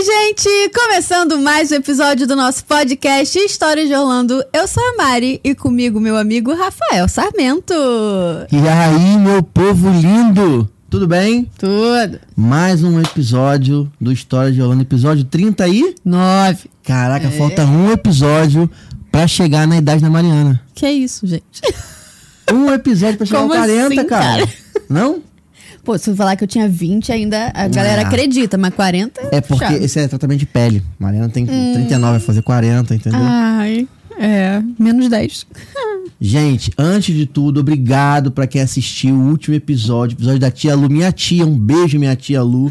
Oi, gente! Começando mais um episódio do nosso podcast História de Orlando. Eu sou a Mari e comigo meu amigo Rafael Sarmento. E aí, meu povo lindo! Tudo bem? Tudo. Mais um episódio do História de Orlando, episódio 30 aí? Nove. Caraca, é. falta um episódio pra chegar na idade da Mariana. Que é isso, gente? Um episódio pra chegar aos 40, assim, cara? cara? Não? Pô, se eu falar que eu tinha 20, ainda a galera ah. acredita, mas 40 é. porque chato. esse é tratamento de pele. Mariana tem hum. 39, vai fazer 40, entendeu? Ai, é, menos 10. Gente, antes de tudo, obrigado para quem assistiu o último episódio, episódio da tia Lu, minha tia, um beijo, minha tia Lu.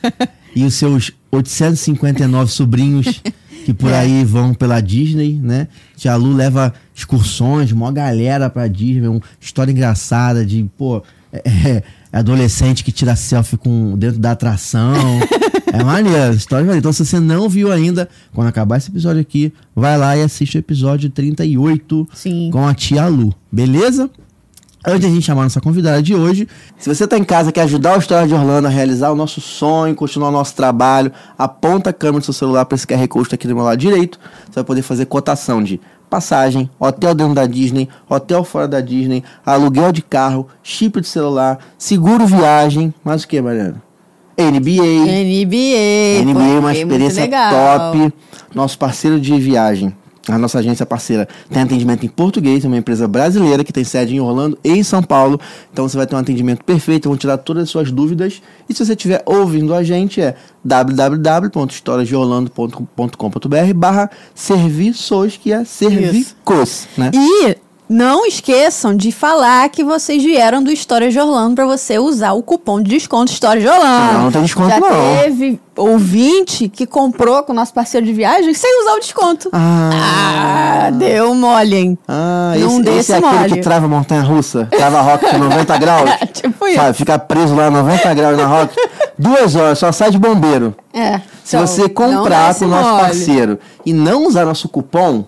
e os seus 859 sobrinhos que por é. aí vão pela Disney, né? Tia Lu leva excursões, uma galera pra Disney, uma história engraçada de, pô, é, é adolescente que tira selfie com dentro da atração. é maneiro, história maneira. Então, se você não viu ainda, quando acabar esse episódio aqui, vai lá e assiste o episódio 38 Sim. com a tia Lu, beleza? Antes de a gente chamar a nossa convidada de hoje, se você está em casa e quer ajudar o História de Orlando a realizar o nosso sonho, continuar o nosso trabalho, aponta a câmera do seu celular para esse QR Code aqui do meu lado direito. Você vai poder fazer cotação de passagem, hotel dentro da Disney, hotel fora da Disney, aluguel de carro, chip de celular, seguro viagem, mais o que, Mariana? NBA. NBA. NBA, é uma experiência top. Nosso parceiro de viagem a nossa agência parceira tem atendimento em português, é uma empresa brasileira que tem sede em Orlando e em São Paulo. Então você vai ter um atendimento perfeito, vão tirar todas as suas dúvidas. E se você estiver ouvindo a gente, é www.historiasdeorlando.com.br barra serviços, que é servicos, né? E não esqueçam de falar que vocês vieram do História de Orlando para você usar o cupom de desconto História de Orlando. Não, não tem desconto Já não. teve ouvinte que comprou com o nosso parceiro de viagem sem usar o desconto. Ah, ah deu mole, hein? Ah, não esse, esse é mole. aquele que trava montanha russa, trava rock 90 graus. tipo isso. Sabe, fica preso lá 90 graus na rock. Duas horas, só sai de bombeiro. É. Se então, você comprar com o nosso mole. parceiro e não usar nosso cupom,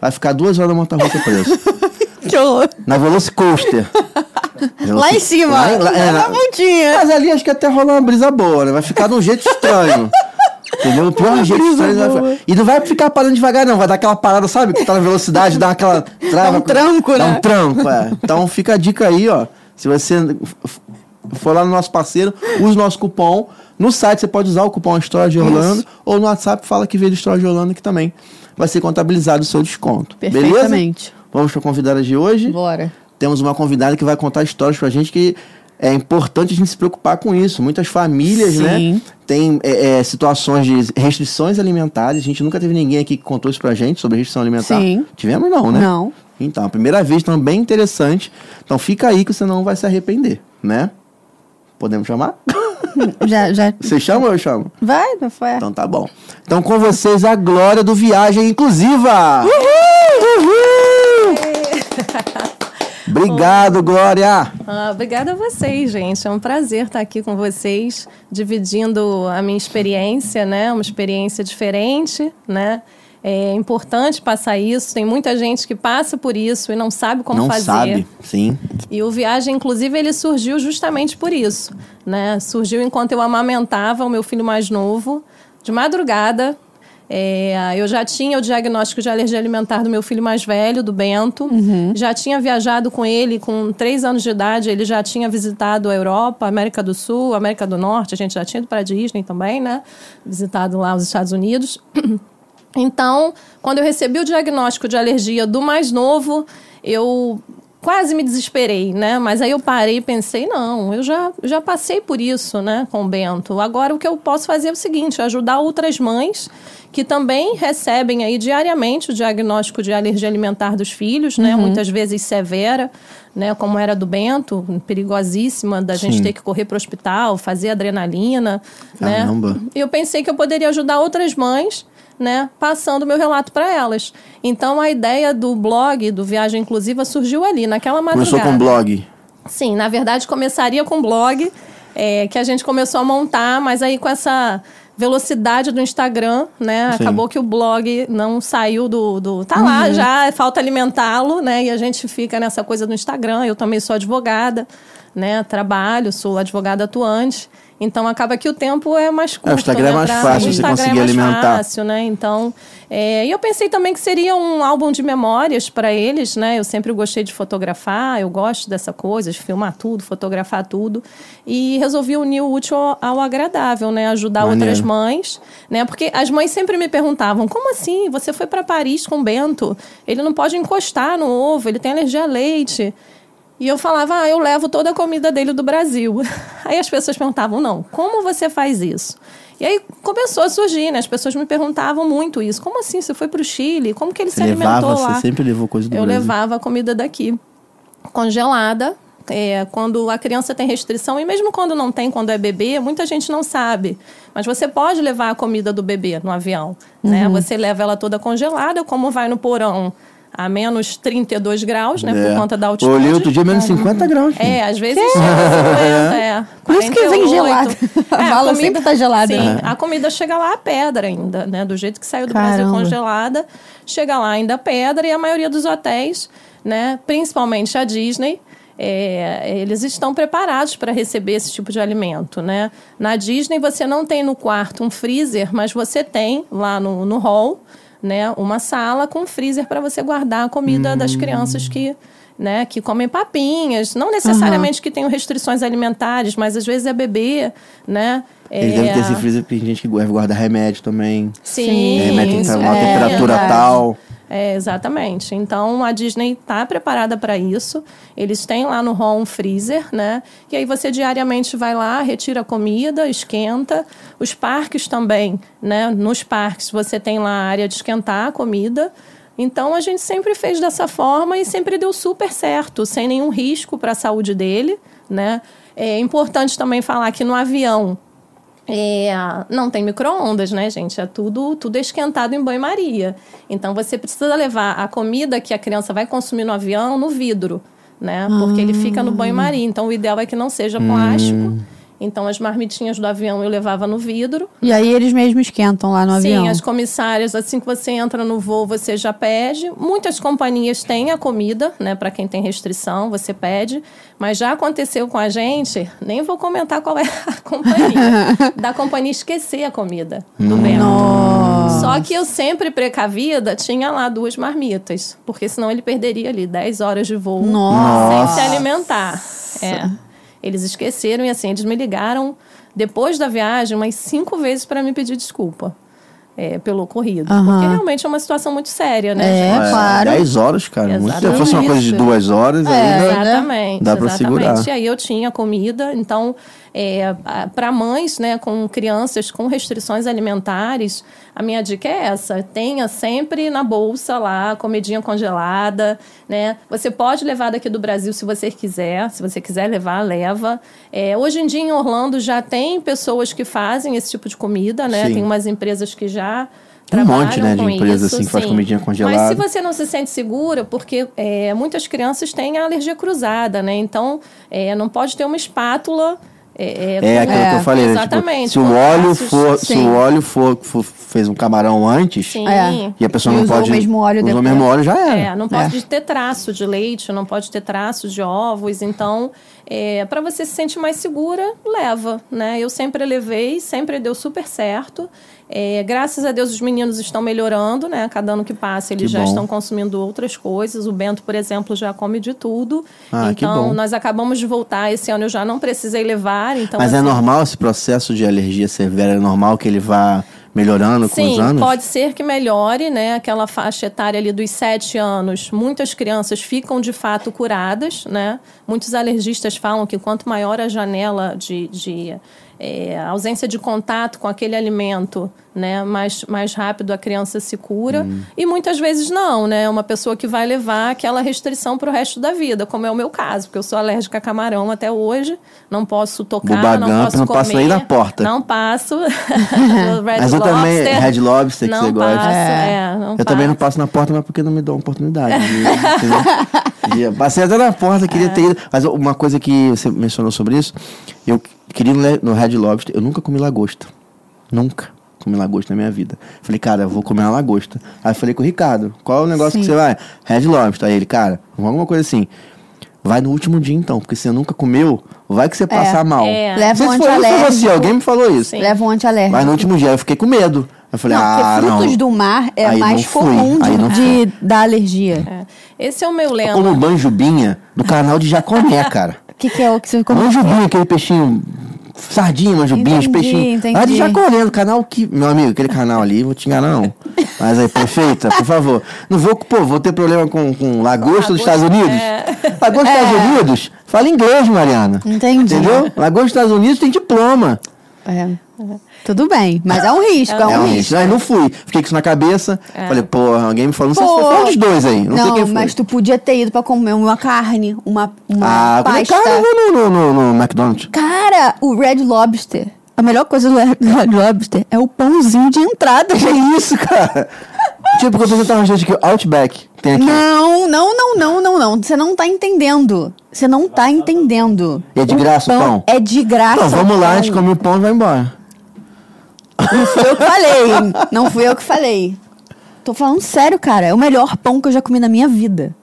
vai ficar duas horas na montanha russa preso. Que horror. Na Velocicoaster. lá em cima, lá, lá, é, na pontinha. Mas ali acho que até rola uma brisa boa, né? Vai ficar de um jeito estranho. Entendeu? O pior jeito estranho. E não vai ficar parando devagar, não. Vai dar aquela parada, sabe? Que tá na velocidade, dá aquela. Trava, dá um tranco, dá né? Dá um tranco, é. Então fica a dica aí, ó. Se você for lá no nosso parceiro, use o nosso cupom. No site você pode usar o cupom História de Orlando. Isso. Ou no WhatsApp fala que veio do História de Orlando que também vai ser contabilizado o seu desconto. Perfeitamente. Beleza? Vamos para a convidada de hoje? Bora. Temos uma convidada que vai contar histórias para a gente que é importante a gente se preocupar com isso. Muitas famílias, né, Sim. né, têm é, é, situações de restrições alimentares. A gente nunca teve ninguém aqui que contou isso pra gente sobre restrição alimentar. Sim. Tivemos não, né? Não. Então, a primeira vez também interessante. Então fica aí que você não vai se arrepender, né? Podemos chamar? Já, já. Você chama ou eu chamo? Vai, não foi. Então tá bom. Então com vocês a glória do Viagem Inclusiva. Uhul! Uhul! Obrigado, Glória! Ah, obrigada a vocês, gente. É um prazer estar aqui com vocês, dividindo a minha experiência, né? Uma experiência diferente, né? É importante passar isso. Tem muita gente que passa por isso e não sabe como não fazer. Não sabe, sim. E o Viagem, inclusive, ele surgiu justamente por isso, né? Surgiu enquanto eu amamentava o meu filho mais novo, de madrugada, é, eu já tinha o diagnóstico de alergia alimentar do meu filho mais velho, do Bento. Uhum. Já tinha viajado com ele com três anos de idade. Ele já tinha visitado a Europa, América do Sul, América do Norte. A gente já tinha ido para a Disney também, né? Visitado lá os Estados Unidos. Então, quando eu recebi o diagnóstico de alergia do mais novo, eu quase me desesperei, né? Mas aí eu parei e pensei, não, eu já, já passei por isso, né, com o Bento. Agora o que eu posso fazer é o seguinte, ajudar outras mães que também recebem aí diariamente o diagnóstico de alergia alimentar dos filhos, né? Uhum. Muitas vezes severa, né? Como era do Bento, perigosíssima da Sim. gente ter que correr para o hospital, fazer adrenalina, né? Caramba. né? Eu pensei que eu poderia ajudar outras mães né, passando meu relato para elas. Então a ideia do blog, do Viagem Inclusiva, surgiu ali, naquela madrugada. Começou com blog? Sim, na verdade começaria com blog, é, que a gente começou a montar, mas aí com essa velocidade do Instagram, né? Sim. Acabou que o blog não saiu do. do tá uhum. lá já, falta alimentá-lo, né? E a gente fica nessa coisa do Instagram. Eu também sou advogada, né? Trabalho, sou advogada atuante. Então acaba que o tempo é mais curto. É, o Instagram é né, mais pra- fácil o você conseguir é mais alimentar. fácil, né? Então, é, e eu pensei também que seria um álbum de memórias para eles, né? Eu sempre gostei de fotografar, eu gosto dessa coisa, de filmar tudo, fotografar tudo. E resolvi unir o útil ao, ao agradável, né? Ajudar Maneiro. outras mães, né? Porque as mães sempre me perguntavam: como assim? Você foi para Paris com o Bento? Ele não pode encostar no ovo, ele tem alergia a leite. E eu falava, ah, eu levo toda a comida dele do Brasil. Aí as pessoas perguntavam, não, como você faz isso? E aí começou a surgir, né? As pessoas me perguntavam muito isso. Como assim? Você foi para o Chile? Como que ele se alimentou levava, lá? você sempre levou coisa do eu Brasil. levava a comida daqui congelada. é, quando a criança tem restrição, e mesmo quando não tem, quando é bebê, muita gente não sabe. Mas você pode levar a comida do bebê no avião. Né? Você leva ela toda congelada, como vai no porão a menos 32 graus, né? É. Por conta da altitude. Olhei outro dia menos 50 graus. gente. É, às vezes chega a 50, é. Por isso que vem 48. gelado. A É, bala sempre tá gelada, Sim, né? a comida chega lá a pedra ainda, né? Do jeito que saiu do Caramba. Brasil congelada, chega lá ainda pedra e a maioria dos hotéis, né? Principalmente a Disney, é, eles estão preparados para receber esse tipo de alimento, né? Na Disney você não tem no quarto um freezer, mas você tem lá no, no hall, né? Uma sala com freezer para você guardar a comida das crianças que né, que comem papinhas, não necessariamente que tenham restrições alimentares, mas às vezes é bebê, né? Eles é... devem ter esse freezer porque tem gente que deve guardar remédio também. Sim, remédio tem numa é temperatura verdade. tal. É, exatamente. Então a Disney está preparada para isso. Eles têm lá no hall um freezer, né? E aí você diariamente vai lá, retira comida, esquenta. Os parques também, né? Nos parques você tem lá a área de esquentar a comida. Então a gente sempre fez dessa forma e sempre deu super certo, sem nenhum risco para a saúde dele, né? É importante também falar que no avião é, não tem micro-ondas, né, gente? É tudo, tudo esquentado em banho-maria. Então você precisa levar a comida que a criança vai consumir no avião no vidro, né? Porque ele fica no banho-maria. Então o ideal é que não seja plástico. Então as marmitinhas do avião eu levava no vidro. E aí eles mesmos esquentam lá no avião. Sim, as comissárias, assim que você entra no voo, você já pede. Muitas companhias têm a comida, né? Para quem tem restrição, você pede. Mas já aconteceu com a gente, nem vou comentar qual é a companhia. da companhia esquecer a comida do Bento. Só que eu sempre precavida, tinha lá duas marmitas. Porque senão ele perderia ali 10 horas de voo Nossa. sem se alimentar. É. Eles esqueceram e assim, eles me ligaram depois da viagem umas cinco vezes para me pedir desculpa. é, pelo ocorrido. Aham. Porque realmente é uma situação muito séria, né? É, gente? claro. 10 horas, cara. Muito, se Exatamente. fosse uma coisa de duas horas, É, ainda Exatamente. dá pra exatamente. segurar. E aí eu tinha comida, então, para mães né, com crianças com restrições alimentares, a minha dica é essa: tenha sempre na bolsa lá comidinha congelada. Né? Você pode levar daqui do Brasil se você quiser, se você quiser levar, leva. É, hoje em dia em Orlando já tem pessoas que fazem esse tipo de comida, né? Sim. Tem umas empresas que já. Tem um monte, né, de com empresa, isso, assim, que faz sim. comidinha congelada. Mas se você não se sente segura, porque é, muitas crianças têm a alergia cruzada, né? Então, é, não pode ter uma espátula. É, É com- aquilo que eu falei, né? Tipo, Exatamente. se o óleo for, se Sim. o óleo for, for- fez um camarão antes Sim. É. e a pessoa E não usou pode o mesmo óleo usou o mesmo óleo já era. É, não pode ter traço de leite, não pode ter traço de ovos. Então, é, para você se sentir mais segura, leva, né? Eu sempre levei, sempre deu super certo. É, graças a Deus os meninos estão melhorando, né? Cada ano que passa eles Que já bom. estão consumindo outras coisas. O Bento, por exemplo, já come de tudo. Ah, então, nós acabamos de voltar. Esse ano eu já não precisei levar. Então, Mas é assim, normal esse processo de alergia severa? É normal que ele vá melhorando com os Sim, anos? pode ser que melhore, né? Aquela faixa etária ali dos 7 anos, muitas crianças ficam de fato curadas, né? Muitos alergistas falam que quanto maior a janela de, de é, ausência de contato com aquele alimento, né? Mais, mais rápido a criança se cura. Hum. E muitas vezes não, né? Uma pessoa que vai levar aquela restrição para o resto da vida, como é o meu caso, porque eu sou alérgica a camarão até hoje, não posso tocar, Bubagump, não posso não comer. passa nem na porta. Não passo. Red Mas eu também, Lobster. Red Lobster que não você gosta. Passo, é. não Eu também não passo. passo na porta, mas porque não me dão oportunidade. de- De- Passei até na porta, queria ter ido. Mas uma coisa que você mencionou sobre isso, eu queria ir no Red Lobster, eu nunca comi lagosta. Nunca comi lagosta na minha vida. Falei, cara, eu vou comer uma lagosta. Aí eu falei com o Ricardo, qual é o negócio Sim. que você vai? Red Lobster. Aí ele, cara, alguma coisa assim. Vai no último dia então, porque você nunca comeu, vai que você passa mal. é. Leva um antialérgico. você, alguém me falou isso. Sim. Leva um antialérgico. Vai no último dia, eu fiquei com medo. Eu falei, Não, ah, porque frutos não. do mar é Aí mais não fui, comum aí de, não de dar alergia. É. Esse é o meu Eu lema. como banjubinha do canal de Jacomé, cara. O que, que é o que você come? Manjubinha, aquele peixinho. Sardinha, manjubinha, os Entendi, peixinhos. entendi. Lá de Jacoré, do canal que. Meu amigo, aquele canal ali, vou te enganar, não. Mas aí, perfeita, por favor. Não vou, pô, vou ter problema com, com lagosta dos Estados Unidos? Lagosta dos Estados Unidos? Fala inglês, Mariana. Entendi. Entendeu? Lagosta dos Estados Unidos tem diploma. É. Tudo bem, mas é um risco, é, É um um risco. risco. Aí não fui. Fiquei com isso na cabeça. Falei, porra, alguém me falou. Não sei se Pô. foi, um dos dois aí. Não, sei Não, quem foi. mas tu podia ter ido pra comer uma carne, uma, uma Ah, pasta. carne eu vou no, no, no, no McDonald's. Cara, o Red Lobster. A melhor coisa do Red Red Lobster é o pãozinho de entrada. Que isso, cara? tipo, quando você tá no gente aqui, Outback. Tem aqui. Não, não, não, não, não, não. Você não tá entendendo. Você não tá entendendo. E é de graça o pão? É de graça. Não, vamos o lá, a gente come o pão e vai embora. Não fui eu que falei. Não fui eu que falei. Tô falando sério, cara. É o melhor pão que eu já comi na minha vida.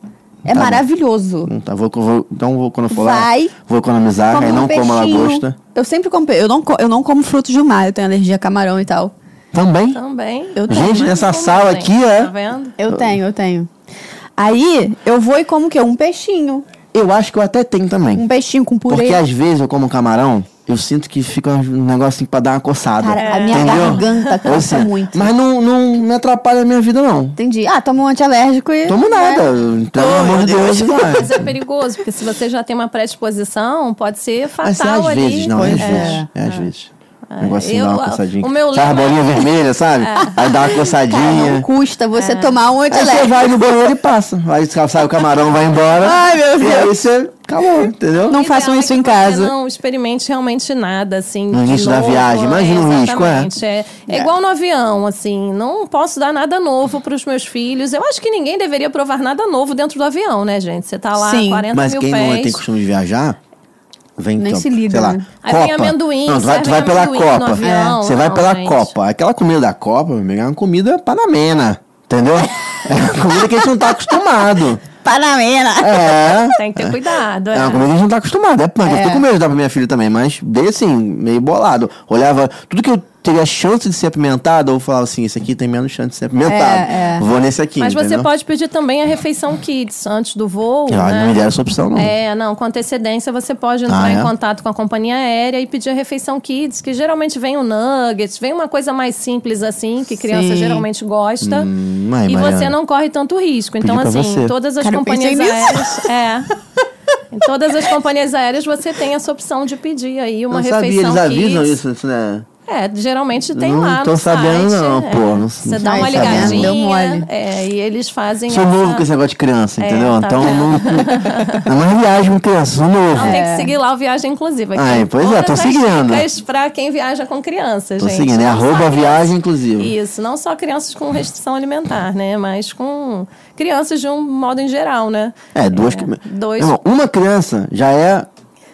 É Tá bom. maravilhoso. Hum, Tá, vou, vou- então, vou, quando eu for Vai. lá, vou economizar, Come aí um não como peixinho. lagosta. Eu sempre como. Eu não, co- eu não como frutos do mar. Eu tenho alergia a camarão e tal. Também? Também. Eu tenho. Gente, nessa Como sala tem, aqui é... Tá vendo? Eu tenho, eu tenho. Aí, eu vou e como o quê? Um peixinho. Eu acho que eu até tenho também. Um peixinho com purê. Porque às vezes eu como camarão, eu sinto que fica um negócio assim pra dar uma coçada. Cara, a minha Entendeu? garganta cansa sinto. muito. Mas não, não me atrapalha a minha vida, não. Entendi. Ah, toma um antialérgico e. Tomo nada. né? Então, pelo amor de Deus, vai. Mas é perigoso, porque se você já tem uma predisposição, pode ser Mas é fatal às ali. vezes, não, é às Pois vezes. é. É às vezes. Um negocinho eu- dá uma coçadinha. o meu Sabe a bolinha vermelha, sabe? Aí dá uma Cara, não coçadinha. custa você tomar um Aí você antialérgico. vai no banheiro e passa. Aí sai o camarão, vai embora. Ai, meu E aí Deus. você acabou, entendeu? Não O façam ideal isso é em casa. Não experimente realmente nada, assim. No início da viagem. Imagina o risco, é. É, é igual no avião, assim. Não posso dar nada novo para os meus filhos. Eu acho que ninguém deveria provar nada novo dentro do avião, né, gente? Você tá lá Sim. 40 Mas mil quem pés. não tem costume de viajar, vem Nem então, se liga, sei lá, né? Aí Copa. vem amendoim, não, tu vai, tu vai pela Copa. avião, Você vai não, pela gente. Copa. Aquela comida da Copa, meu amigo, é uma comida panamena. Entendeu? É uma comida que a gente não tá acostumado. Panamena. É. Tem que ter cuidado. É É. uma comida que a gente não tá acostumado. É punk. Eu fiquei com medo de dar pra minha filha também, mas dei assim, meio bolado. Olhava, tudo que eu teria chance de ser apimentado, eu falava assim: esse aqui tem menos chance de ser apimentado. É, é. Vou nesse aqui. Mas você entendeu? pode pedir também a refeição kids antes do voo. Ah, né? Não me deram essa opção, não. É, não, com antecedência você pode entrar Ah, em é? contato com a companhia aérea e pedir a refeição kids, que geralmente vem o nuggets, vem uma coisa mais simples assim, que criança Sim. geralmente gosta. Hum, ai, e Mariana. você não corre tanto risco. Então, Pedi assim, você. todas as Cara, companhias aéreas. É. Em todas as companhias aéreas você tem essa opção de pedir aí uma não sabia, refeição eles avisam kids. isso né? É, geralmente tem Não lá tô no sabendo, site. não, é. pô, não- Você não dá tô uma ligadinha. deu mole. É, e eles fazem Sou essa... novo com esse negócio de criança, É, entendeu? tá então não, não é viagem com criança, sou novo. Não, tem que seguir lá o Viagem Inclusiva. Ai, pois é, tô seguindo. dicas pra quem viaja com crianças, Tô gente. seguindo, é Não arroba viagem inclusive. Isso, não só crianças com restrição alimentar, né? Mas com crianças de um modo em geral, né? É, duas. que- dois- Irmão, uma criança já é.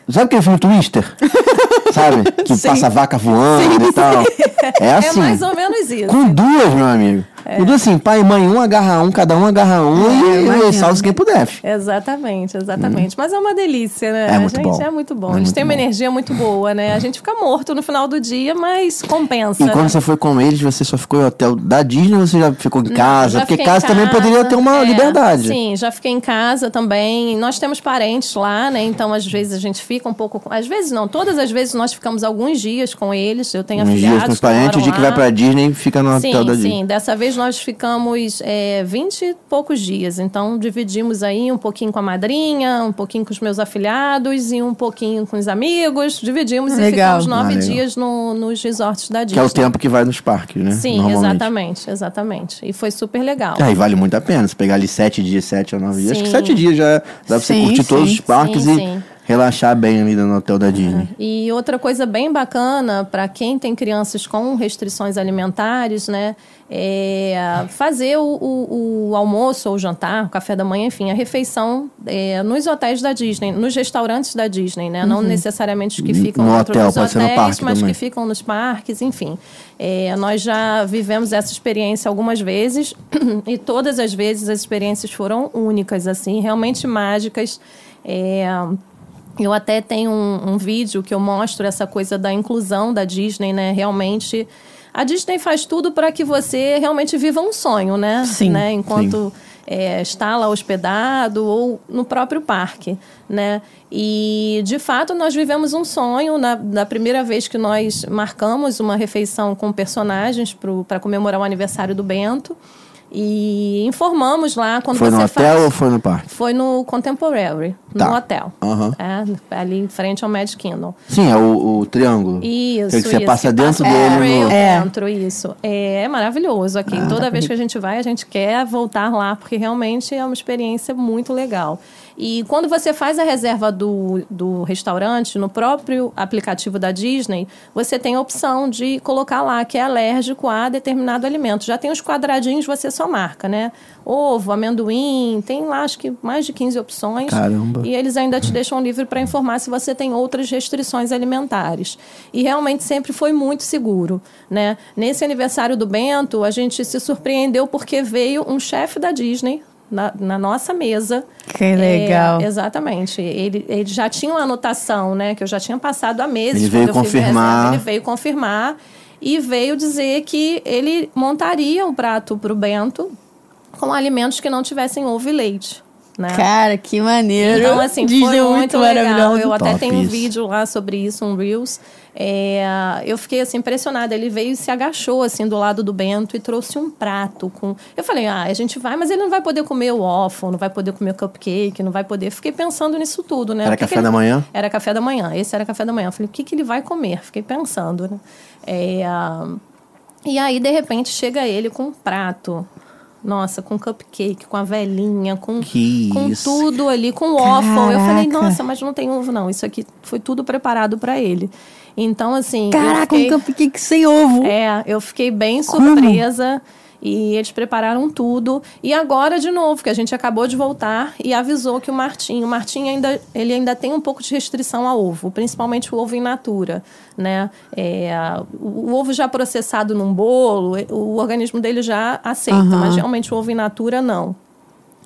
Sabe aquele filme Twister? Sabe? Que passa a vaca voando e tal. É assim. É mais ou menos isso. Com duas, meu amigo. Com duas assim, pai e mãe, um agarra um, cada um agarra um eu e, imagino. e salve quem puder. Exatamente, exatamente. Mas é uma delícia, né? Hum. É muito gente, bom. é muito bom. É Eles têm uma energia muito boa, né? A gente fica morto no final do dia, mas compensa. E quando né? você foi com eles, você só ficou em hotel da Disney ou você já ficou em casa? Já Porque casa em também poderia ter uma é, liberdade. Sim, já fiquei em casa também. Nós temos parentes lá, né? Então, às vezes, a gente fica um pouco. Às vezes não, todas as vezes nós ficamos alguns dias com eles. Eu tenho Uns dias com os parentes, o dia que vai pra Disney fica no Sim, hotel da Disney. sim. Dessa vez nós ficamos é, 20 e poucos dias. Então, dividimos aí um pouquinho com a madrinha, um pouquinho com os meus afilhados e um pouquinho com os amigos. Dividimos e Legal. ficamos nove Ah, dias no- nos resorts da Disney. Que é o tempo que vai nos parques, né? Sim, exatamente, exatamente. E foi super legal. É, e vale muito a pena. Se pegar ali sete dias, sete ou nove dias. Acho que sete dias já dá pra você Sim, curtir todos os parques Sim, e sim. Relaxar bem ali no hotel da Disney. E outra coisa bem bacana para quem tem crianças com restrições alimentares, né? É fazer o, o- o almoço ou o jantar, o café da manhã, enfim, a refeição é, nos hotéis da Disney, nos restaurantes da Disney, né? Não necessariamente os que ficam No hotel, dos pode ser no hotéis, parque mas também. que ficam nos parques, enfim. É, nós já vivemos essa experiência algumas vezes e todas as vezes as experiências foram únicas, assim, realmente mágicas. É, eu até tenho um, um, vídeo que eu mostro essa coisa da inclusão da Disney, né? Realmente. A Disney faz tudo para que você realmente viva um sonho, né? Sim. Né? Enquanto é, está lá hospedado ou no próprio parque, né? E, de fato, nós vivemos um sonho na, na primeira vez que nós marcamos uma refeição com personagens para comemorar o aniversário do Bento. E informamos lá quando foi você no hotel ou foi no parque? Foi no Contemporary, Tá. no hotel. Aham. É, ali em frente ao Magic Kingdom. Sim, é o, o triângulo. Isso, Que você isso, passa que dentro passa dele no- É. dentro, isso. É, maravilhoso aqui. Ah, Toda vez que a gente vai, a gente quer voltar lá, porque realmente é uma experiência muito legal. E quando você faz a reserva do, do restaurante, no próprio aplicativo da Disney, você tem a opção de colocar lá que é alérgico a determinado alimento. Já tem os quadradinhos, você só marca, né? Ovo, amendoim, tem lá acho que mais de 15 opções. Caramba. E eles ainda te deixam livre para informar se você tem outras restrições alimentares. E realmente sempre foi muito seguro, né? Nesse aniversário do Bento, a gente se surpreendeu porque veio um chefe da Disney na, na nossa mesa. Que legal. É, exatamente. Ele, ele já tinha uma anotação, né? Que eu já tinha passado há meses. Ele veio quando eu fiz a confirmar. reserva. Ele veio confirmar e veio dizer que ele montaria um prato para o Bento com alimentos que não tivessem ovo e leite. Né? Cara, que maneiro. Então, assim, Disney foi é muito legal. maravilhoso. Eu até Top tenho um isso. vídeo lá sobre isso, um Reels. É, eu fiquei, assim, impressionada. Ele veio e se agachou, assim, do lado do Bento e trouxe um prato com... Eu falei, ah, a gente vai, mas ele não vai poder comer o waffle, não vai poder comer o cupcake, não vai poder... Fiquei pensando nisso tudo, né? Era que café que ele- da manhã? Era café da manhã. Esse era café da manhã. Eu falei, o que, que ele vai comer? Fiquei pensando, né? É, E aí, de repente, chega ele com um prato. Nossa, com cupcake, com a velhinha, com, Que com isso. tudo ali, com waffle. Eu falei, Caraca. nossa, mas não tem ovo, não. Isso aqui foi tudo preparado para ele. Então, assim. eu Caraca, fiquei- um cupcake sem ovo. é, eu fiquei bem Como? surpresa. E eles prepararam tudo. E agora, de novo, que a gente acabou de voltar e avisou que o Martim, o Martim ainda, ele ainda tem um pouco de restrição a ovo, principalmente o ovo in natura, né? É, o, o ovo já processado num bolo, o organismo dele já aceita, Aham. mas realmente o ovo in natura não.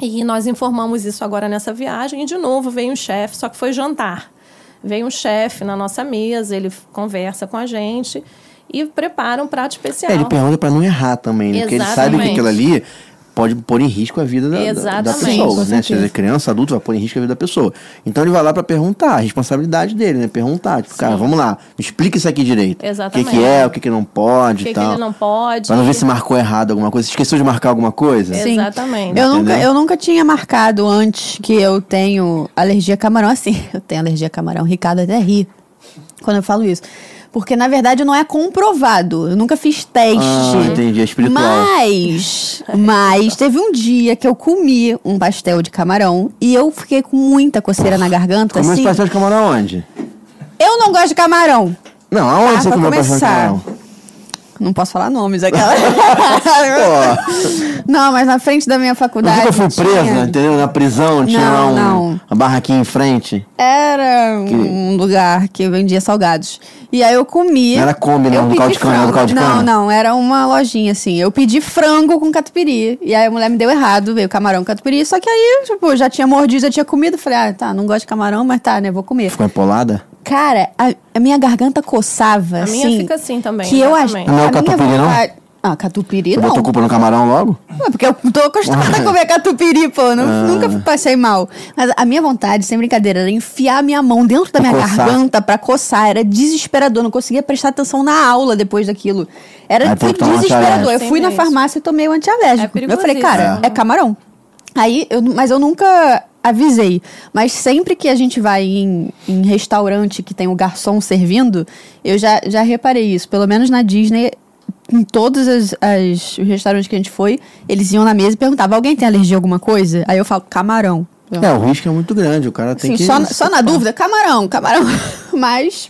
E nós informamos isso agora nessa viagem. E, de novo, veio um chefe, só que foi jantar. Veio um chefe na nossa mesa, ele conversa com a gente e prepara um prato especial. É, ele pergunta pra não errar também, né? Porque ele sabe que aquilo ali pode pôr em risco a vida da, da- pessoa, né? certeza. Seja criança, adulto, vai pôr em risco a vida da pessoa. Então ele vai lá pra perguntar, a responsabilidade dele, né? Perguntar, tipo, cara, vamos lá, me explica isso aqui direito. Exatamente. O que, que é, o que, que não pode O que, e que tal. ele não pode. Pra não ver se marcou errado alguma coisa. Você esqueceu de marcar alguma coisa? É. Sim. Exatamente. Eu nunca, eu nunca tinha marcado antes que eu tenho alergia a camarão. Assim, eu tenho alergia a camarão. O Ricardo até ri quando eu falo isso. Porque, na verdade, não é comprovado. Eu nunca fiz teste. Ah, entendi, é espiritual. Mas, mas teve um dia que eu comi um pastel de camarão e eu fiquei com muita coceira na garganta. Comeu assim. pastel de camarão aonde? Eu não gosto de camarão. Não, aonde Ah, você comeu pastel de camarão? Não posso falar nomes, aquela. Pô, não, mas na frente da minha não faculdade. que eu fui tinha- presa, entendeu? Na prisão, tinha Não, um, não. uma barraquinha em frente. Era um lugar que vendia salgados. E aí eu comi. Não era Kombi, não, eu do pedi caldo de cana, frango. do caldo de Não, cana? não, era uma lojinha assim. Eu pedi frango com catupiry. E aí a mulher me deu errado, veio camarão com catupiry. Só que aí, tipo, já tinha mordido, já tinha comido. Falei, ah, tá, não gosto de camarão, mas tá, né, vou comer. Ficou empolada? Cara, a, a minha garganta coçava, A assim. minha fica assim também, Que eu acho. exatamente. Não é o a minha catupiry, não? vontade- Ah, catupiry Você não. botou culpa no camarão logo? Ué, Porque eu tô acostumada a comer catupiry, pô. Não, Nunca passei mal. Mas a minha vontade, sem brincadeira, era enfiar a minha mão dentro da Pra minha coçar. garganta pra coçar. Era desesperador. Não conseguia prestar atenção na aula depois daquilo. Era foi tomar desesperador. Eu fui na Sim, farmácia e tomei o antialérgico. É eu falei, cara, é camarão. Aí, eu, mas eu nunca avisei. Mas sempre que a gente vai em, em restaurante que tem o garçom servindo, eu já, já reparei isso. Pelo menos na Disney, em todos as, as- os restaurantes que a gente foi, eles iam na mesa e perguntavam: alguém tem alergia a alguma coisa? Aí eu falo: camarão. É, o risco é muito grande, o cara tem assim, que... só, só na dúvida, camarão, camarão. Mas,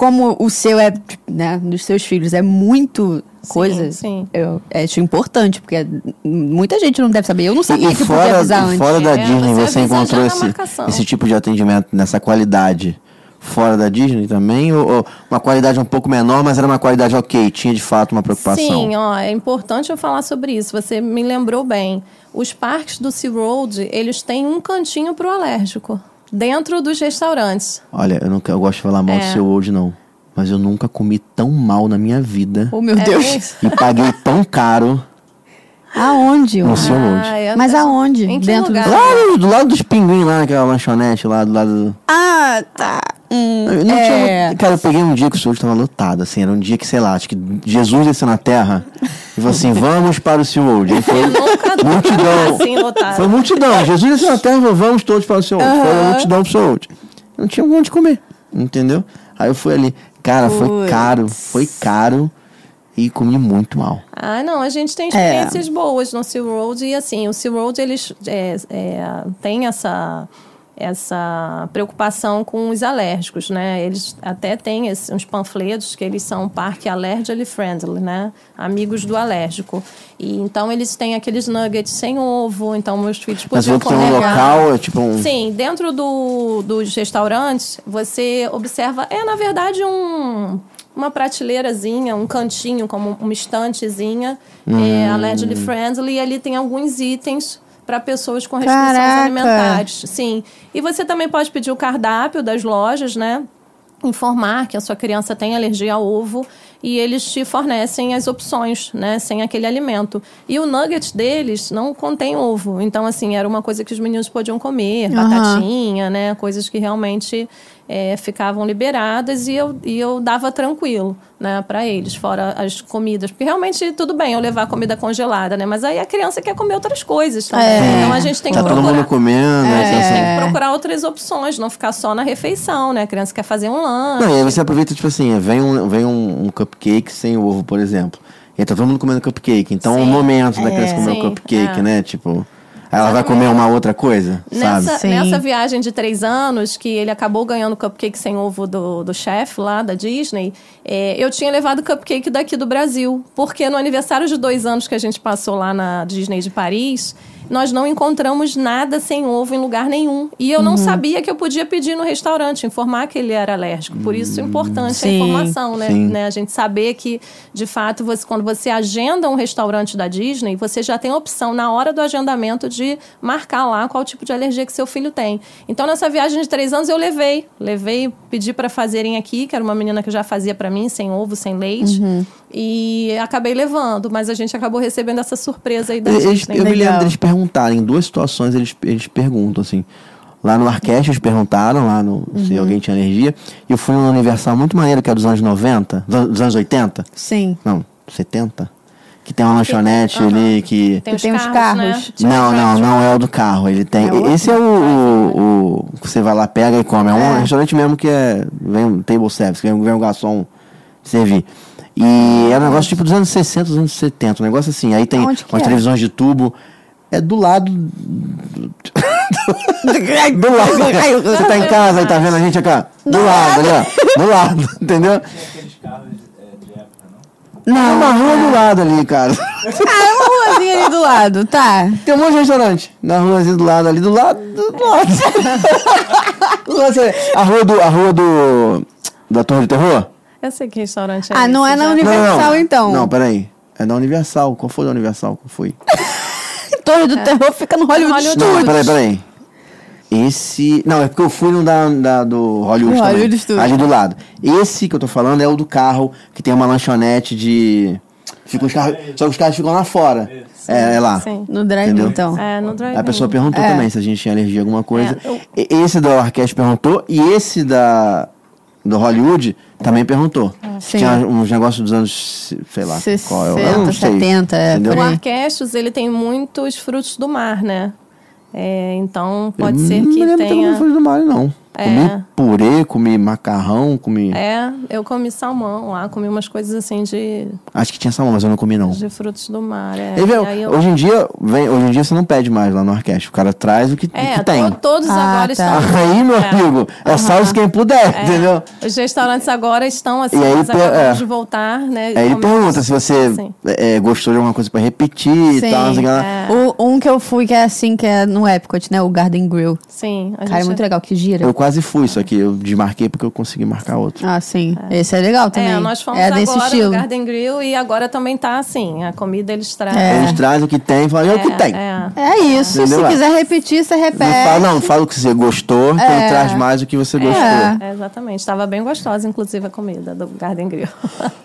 como o seu é, né, dos seus filhos, é muito coisa, sim. Eu, é acho importante, porque muita gente não deve saber. Eu não sabia e que podia fora, avisar e antes. fora da É, Disney, você você encontrou esse, marcação. esse tipo de atendimento nessa qualidade fora da Disney também? Ou, ou uma qualidade um pouco menor, mas era uma qualidade ok? Tinha de fato uma preocupação? Sim, ó, é importante eu falar sobre isso. Você me lembrou bem. Os parques do SeaWorld, eles têm um cantinho pro alérgico. Dentro dos restaurantes. Olha, eu, não, eu gosto de falar mal do É. seu World, não. Mas eu nunca comi tão mal na minha vida. Oh, meu É Deus. E paguei tão caro Aonde? no seu World. Ah, eu- Mas aonde? Em que Dentro lugar? do- Lá do, do lado dos pinguins, lá naquela lanchonete, lá do lado do... Ah, tá. Hum, Eu não é. tinha Cara, eu peguei um dia que o SeaWorld tava lotado, assim, era um dia que, sei lá, acho que Jesus desceu na terra e falou assim, vamos para o SeaWorld. Aí foi multidão. Assim, lotado. Foi multidão. Jesus desceu na terra e falou, vamos todos para o SeaWorld. Foi a multidão pro SeaWorld. Não tinha onde comer, entendeu? Aí eu fui ali. Cara, foi caro, foi caro e comi muito mal. Ah, não, a gente tem experiências boas no SeaWorld e assim, o SeaWorld eles é, é, tem essa essa preocupação com os alérgicos, né? Eles até têm esse- uns panfletos que eles são parque allergy friendly, né? Amigos do alérgico. E então eles têm aqueles nuggets sem ovo, então meus filhos Mas podiam um comer lá. local, é tipo um... Sim, dentro do, dos restaurantes, você observa, é na verdade um, uma prateleirazinha, um cantinho, como uma estantezinha, é, allergy friendly, e ali tem alguns itens para pessoas com restrições Caraca! alimentares. Sim. E você também pode pedir o cardápio das lojas, né? Informar que a sua criança tem alergia a ovo e eles te fornecem as opções, né, sem aquele alimento. E o nugget deles não contém ovo, então assim era uma coisa que os meninos podiam comer, Aham. batatinha, né, coisas que realmente é, ficavam liberadas e eu, e eu dava tranquilo, né, para eles, fora as comidas, porque realmente tudo bem eu levar comida congelada, né, mas aí a criança quer comer outras coisas também. É. Então a gente tem Tá que todo procurar. mundo comendo, né? A gente assim. tem que procurar outras opções, não ficar só na refeição, né? A criança quer fazer um lanche. Não, e aí você aproveita, tipo assim, vem um, vem um, um cupcake sem ovo, por exemplo. E aí tá todo mundo comendo cupcake. Então é o momento da criança É. comer o Sim, cupcake, é. né? Tipo. Ela vai comer uma outra coisa, Nessa, sabe? Sim. nessa viagem de três anos, que ele acabou ganhando o cupcake sem ovo do, do chefe lá da Disney, é, eu tinha levado cupcake daqui do Brasil. Porque no aniversário de dois anos que a gente passou lá na Disney de Paris, nós não encontramos nada sem ovo em lugar nenhum. E eu não sabia que eu podia pedir no restaurante, informar que ele era alérgico. Por isso é importante Sim. a informação, né? Né? A gente saber que, de fato, você, quando você agenda um restaurante da Disney, você já tem a opção, na hora do agendamento, de marcar lá qual tipo de alergia que seu filho tem. Então, nessa viagem de três anos, eu levei. Levei, pedi para fazerem aqui, que era uma menina que já fazia para mim, sem ovo, sem leite. E acabei levando, mas a gente acabou recebendo essa surpresa aí da Eles, Disney. eu me Legal. lembro deles perguntarem, em duas situações eles, eles perguntam, assim. Lá no Arquest eles perguntaram, lá no, se Uhum. alguém tinha alergia. E eu fui num Universal muito maneiro, que é dos anos 90, dos anos- dos anos 80. Sim. Não, 70. Que tem uma lanchonete aham. ali que. Tem os Tem os carros, carros. né? Não, não, não é o do carro. Ele tem. É esse é o, o, o que você vai lá, pega e come. É um É. restaurante mesmo que é. Vem um table service, vem um garçom servir. E é um negócio tipo dos anos 60, dos anos 70. Um negócio assim. Aí tem Onde umas é? televisões de tubo. É do lado. do lado. Você tá em casa e tá vendo a gente aqui, ó. Do lado, ali, ó. Do lado, entendeu? aqueles carros é, de época, não? É uma rua do lado ali, cara. Ah, é uma ruazinha ali do lado, tá. Tem um monte de restaurante na ruazinha do lado ali, do lado, do lado. A rua do. A rua do. Da Torre do Terror? Eu sei que restaurante é Ah, não esse, é na já. Uni- Universal, então. Não, peraí. É da Universal. Qual foi da Universal? Qual foi? Torre do Terror fica no Hollywood, Hollywood Não, Studios. peraí, peraí. Esse. Não, é porque eu fui no da, da- do Hollywood Do também. Hollywood Studios. Ali do lado. Esse que eu tô falando é o do carro, que tem uma lanchonete de. Fica os carros. Só que os carros ficam lá fora. É, é lá. Sim. No drive, Entendeu? então. É, no drive A pessoa perguntou também se a gente tinha alergia a alguma coisa. É, eu- E- Esse da Orquestra perguntou e esse da do Hollywood também perguntou. Sim. Tinha uns negócios dos anos, sei lá, 60, qual é, eu não sei. 70, é, O. Arquestos, ele tem muitos frutos do mar, né? É, então, pode Eu ser não que me lembro de ter tenha... comido frutos do mar, não. É. Comi purê, comi macarrão, comi. É, eu comi salmão lá, comi umas coisas assim de, Acho que tinha salmão, mas eu não comi não. de frutos do mar. É. E, viu, E aí eu- Hoje em dia, vem, hoje em dia você não pede mais lá no orquestra. O cara traz o que, o É, que tem. to- todos Ah, agora tá. estão. Aí, meu É. amigo, é salve quem puder, É. entendeu? Os restaurantes agora estão assim, E aí eles per- é. de voltar, né? Aí ele pergunta se você Sim. é, gostou de alguma coisa pra repetir Sim, e tal, sei o é. O, um que eu fui que é assim, que é no Epcot, né? O Garden Grill. Sim. a Cara, é gente- muito legal, que gira. Eu quase fui, só que eu desmarquei porque eu consegui marcar outro. Ah, sim. Esse é legal também. É, nós fomos é desse agora estilo. no Garden Grill e agora também tá assim. A comida eles trazem. É. Eles trazem o que tem e falam, é, o que tem. É. É isso. Entendeu? Se quiser repetir, você Não repete. fala, não, fala o que você gostou, que ele traz mais o que você gostou. É. É, exatamente. Estava bem gostosa, inclusive, a comida do Garden Grill.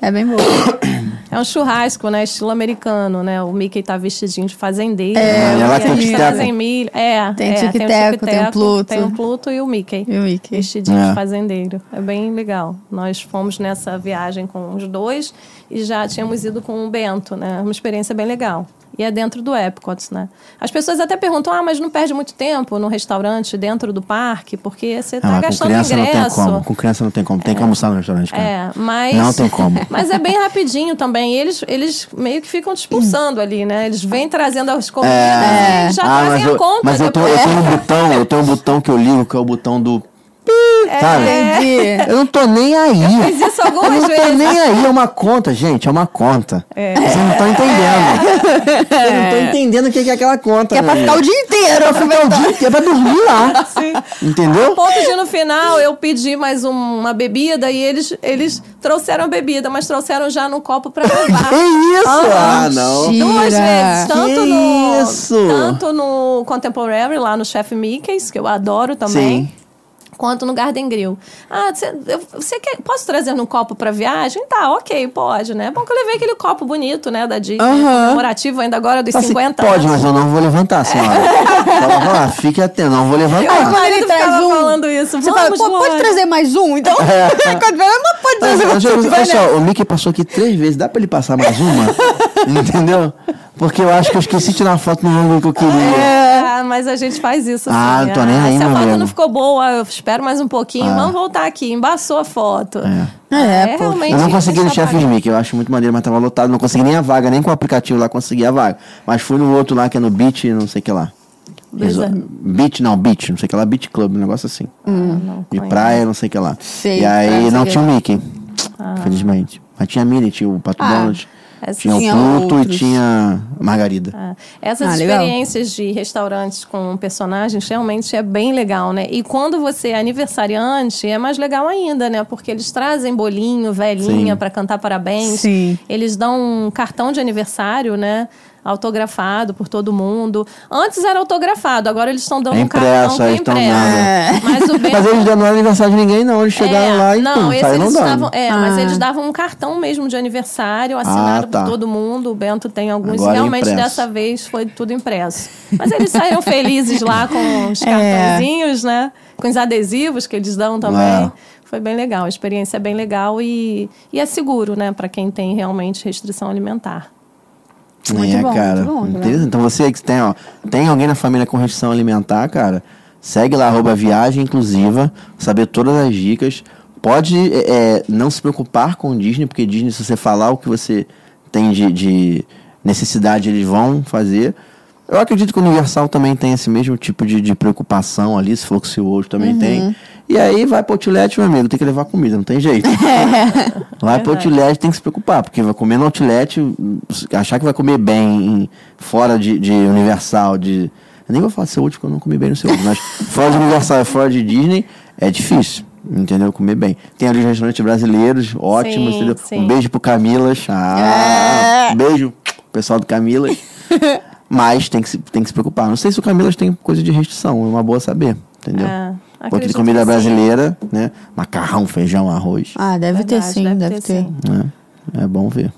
É bem boa. É um churrasco, né? Estilo americano, né? O Mickey tá vestidinho de fazendeiro. É, né? lá tem o Eles trazem milho. É, Tem é, tic-teco, tem o tic-teco, Pluto. Tem o Pluto e o Mickey. E o Mickey. Vestidinho É. de fazendeiro. É bem legal. Nós fomos nessa viagem com os dois e já tínhamos ido com o Bento, né? Uma experiência bem legal. E é dentro do Epcot, né? As pessoas até perguntam, ah, mas não perde muito tempo no restaurante dentro do parque, porque você Ah, tá mas com gastando criança não tem ingresso. como. Com criança não tem como. Tem que almoçar no restaurante, cara. É, mas. Não tem como. Mas é bem rapidinho também. E Eles, eles meio que ficam te expulsando ali, né? Eles vêm trazendo as comidas É. e já Ah, fazem a eu, conta. mas eu, tô, eu tenho um botão, eu tenho um botão que eu ligo, que é o botão do. É. Sabe? Entendi. Eu não tô nem aí. Fiz isso Eu algumas não tô vezes. nem aí, é uma conta, gente, é uma conta. É. Vocês não estão entendendo. Vocês não estão entendendo o que é aquela conta. É pra ficar o dia inteiro. É pra ficar o dia inteiro, é pra dormir lá. Sim. Entendeu? A ponto de no final eu pedi mais um- uma bebida e eles, eles trouxeram a bebida, mas trouxeram já no copo pra levar. Que isso? Ah, não. Mentira. Duas vezes, tanto Que no, isso? tanto no Contemporary, lá no Chef Mickey's, que eu adoro também. Sim. Quanto no Garden Grill. Ah, você, eu- você quer, posso trazer num copo pra viagem? Tá, ok, pode, né? Bom que eu levei aquele copo bonito, né, da Disney, Aham. comemorativo ainda agora dos Assim, 50 pode, anos. mas eu não vou levantar, senhora. Fala, fala, fique atento, não vou Meu levantar. marido traz um. falando isso. Você Vamos, fala, pode trazer mais um? Então, quando vem, não pode trazer mais um. olha só, o Mickey passou aqui três vezes, dá pra ele passar mais uma? Entendeu? Porque eu acho que eu esqueci de tirar foto no ângulo que eu queria. Ah, mas a gente faz isso assim. Ah, não tô nem aí, Se a foto não ficou boa, eu espero mais um pouquinho. Ah. Vamos voltar aqui. Embaçou a foto. É. É, pô. realmente. Eu não consegui no Chef. Mickey, eu acho muito maneiro, mas tava lotado, não consegui nem a vaga, nem com o aplicativo lá consegui a vaga. Mas fui no outro lá, que é no Beach, não sei o que lá. Beach, não, Beach, não sei o que lá, Beach Club, um negócio assim. Não De conheço. praia, não sei o que lá. Sei, e aí não tinha o Mickey, felizmente. Mas tinha a Minnie, tinha o Pato Ah, Donald, essa tinha o Pluto e tinha a Margarida. Ah, Essas Ah, legal. experiências de restaurantes com personagens realmente é bem legal, né? E quando você é aniversariante, é mais legal ainda, né? Porque eles trazem bolinho, velhinha pra cantar parabéns. Sim. Eles dão um cartão de aniversário, né? Autografado por todo mundo. Antes era autografado, agora eles estão dando É um cartão impresso, que é impresso. Mas o Bento- Mas eles não é aniversário de ninguém, não. Eles chegaram é, lá e não, pum, esse saíram eles davam, é, mas Ah. eles davam um cartão mesmo de aniversário assinado Ah, tá. por todo mundo. O Bento tem alguns. Agora Realmente impresso. dessa vez foi tudo impresso. Mas eles saíram felizes lá com os É. cartõezinhos, né? Com os adesivos que eles dão também. Foi bem legal, a experiência é bem legal e, e é seguro, né, para quem tem realmente restrição alimentar. Muito é, bom, cara. muito bom, Interessante. Então você que tem, ó, tem alguém na família com restrição alimentar, cara, segue lá, arroba viagem inclusiva, saber todas as dicas. Pode é, é, não se preocupar com Disney, porque Disney, se você falar o que você tem de, de necessidade, eles vão fazer. Eu acredito que o Universal também tem esse mesmo tipo de, de preocupação ali, se for que o hoje também tem. E aí vai pro outlet, meu amigo, tem que levar comida, não tem jeito. Vai pro Verdade. outlet tem que se preocupar, porque vai comer no outlet, achar que vai comer bem em- fora de, de Universal, de. Eu nem vou falar seu último, porque eu não comi bem no seu último, mas fora de Universal e fora de Disney é difícil. Entendeu? Comer bem. Tem ali os restaurantes brasileiros, ótimos, Sim, entendeu? sim. Um beijo pro Camilas. Ah, É. Beijo, pessoal do Camilas. Mas tem que, se, tem que se preocupar. Não sei se o Camilas tem coisa de restrição, é uma boa saber. Entendeu? É, Porque de acredito comida que sim. brasileira, né? Macarrão, feijão, arroz. Ah, deve ter Verdade, sim, deve deve, ter ter. sim. É, é bom ver.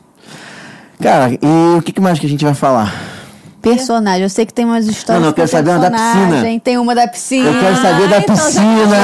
Cara, e o que mais que a gente vai falar? Personagem. Eu sei que tem umas histórias. Não, não, eu quero saber uma da piscina. Tem uma da piscina. Eu quero saber da então já- piscina!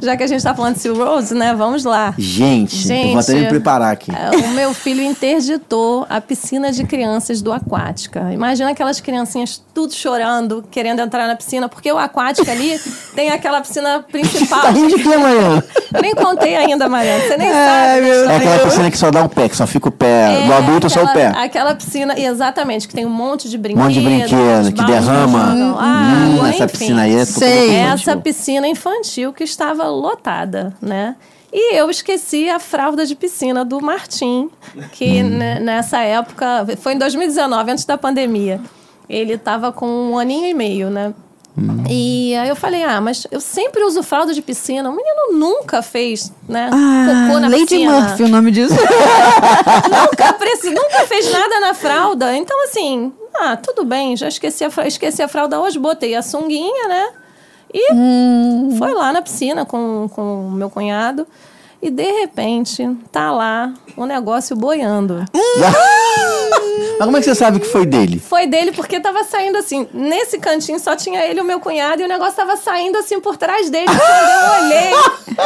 Já que a gente tá falando de Seal Rose, né? Vamos lá. Gente, eu vou até me Gente, preparar aqui. É, O meu filho interditou a piscina de crianças do Aquática. Imagina aquelas criancinhas tudo chorando, querendo entrar na piscina, porque o Aquática ali tem aquela piscina principal. Tá rindo de quê, Mariana? Eu nem contei ainda, Mariana. Você nem Ai, sabe. meu É aquela piscina que só dá um pé, que só fica o pé. É do adulto é só o aquela- pé. Aquela piscina, exatamente, que tem um monte de brinquedos. monte de brinquedo, que derrama. Hum, água, essa enfim. piscina aí é Sei. Essa infantil. piscina infantil que estava lotada, né? E eu esqueci a fralda de piscina do Martim, que Hum. nessa época, foi em 2019, antes da pandemia. Ele estava com um aninho e meio, né? E aí eu falei, ah, mas eu sempre uso fralda de piscina. O menino nunca fez, né? Ah, cocô na Lady piscina. Murphy, o nome disso. nunca, preci- nunca fez nada na fralda. Então, assim, ah, tudo bem, já esqueci a, fra- esqueci a fralda hoje, botei a sunguinha, né? E Hum. foi lá na piscina com com o meu cunhado. E de repente, tá lá o negócio boiando. Mas como é que você sabe que foi dele? Foi dele porque tava saindo assim. Nesse cantinho só tinha ele e o meu cunhado, e o negócio tava saindo assim por trás dele. Quando eu olhei,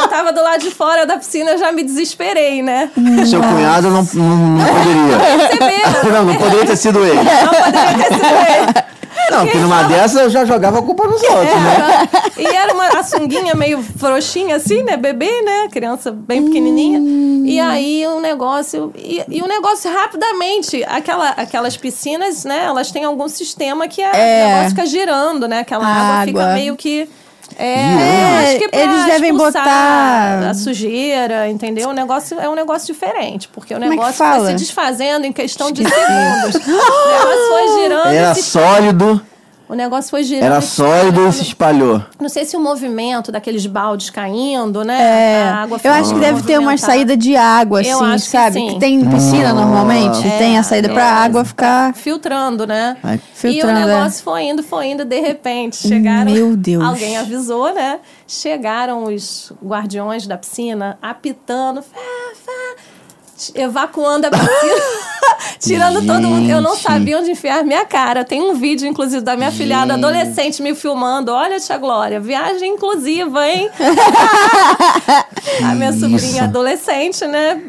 eu tava do lado de fora da piscina, eu já me desesperei, né? Seu cunhado não, não, não poderia. Não, não poderia ter sido ele. Não poderia ter sido ele. Não, porque numa dessa eu já jogava a culpa nos outros, né? E era uma a sunguinha meio frouxinha assim, né? Bebê, né? Criança bem pequenininha. E aí o negócio... E, e o negócio rapidamente... Aquela, aquelas piscinas, né? Elas têm algum sistema que é, É. o negócio fica girando, né? Aquela água, fica Água. meio que... É, Girando. eu acho que pra Eles devem botar- a sujeira, entendeu? O negócio é um negócio diferente, porque o é negócio fala? foi se desfazendo em questão de segundos. o negócio foi girando. Era e sólido, O negócio foi girando. era e sólido e se espalhou. não sei se o movimento daqueles baldes caindo, né? É, A água eu acho que deve ter uma saída de água, assim, Eu acho que sabe? sim. Que tem piscina normalmente, É, tem a saída pra é. água ficar. filtrando, né? Vai e o filtrando, é. negócio foi indo, foi indo, de repente chegaram. Meu Deus. Alguém avisou, né? Chegaram os guardiões da piscina apitando, fá, fá, evacuando a piscina, tirando todo mundo. Eu não sabia onde enfiar minha cara. Tem um vídeo, inclusive, da minha filhada adolescente me filmando. Olha, tia Glória, viagem inclusiva, hein? a minha sobrinha adolescente, né?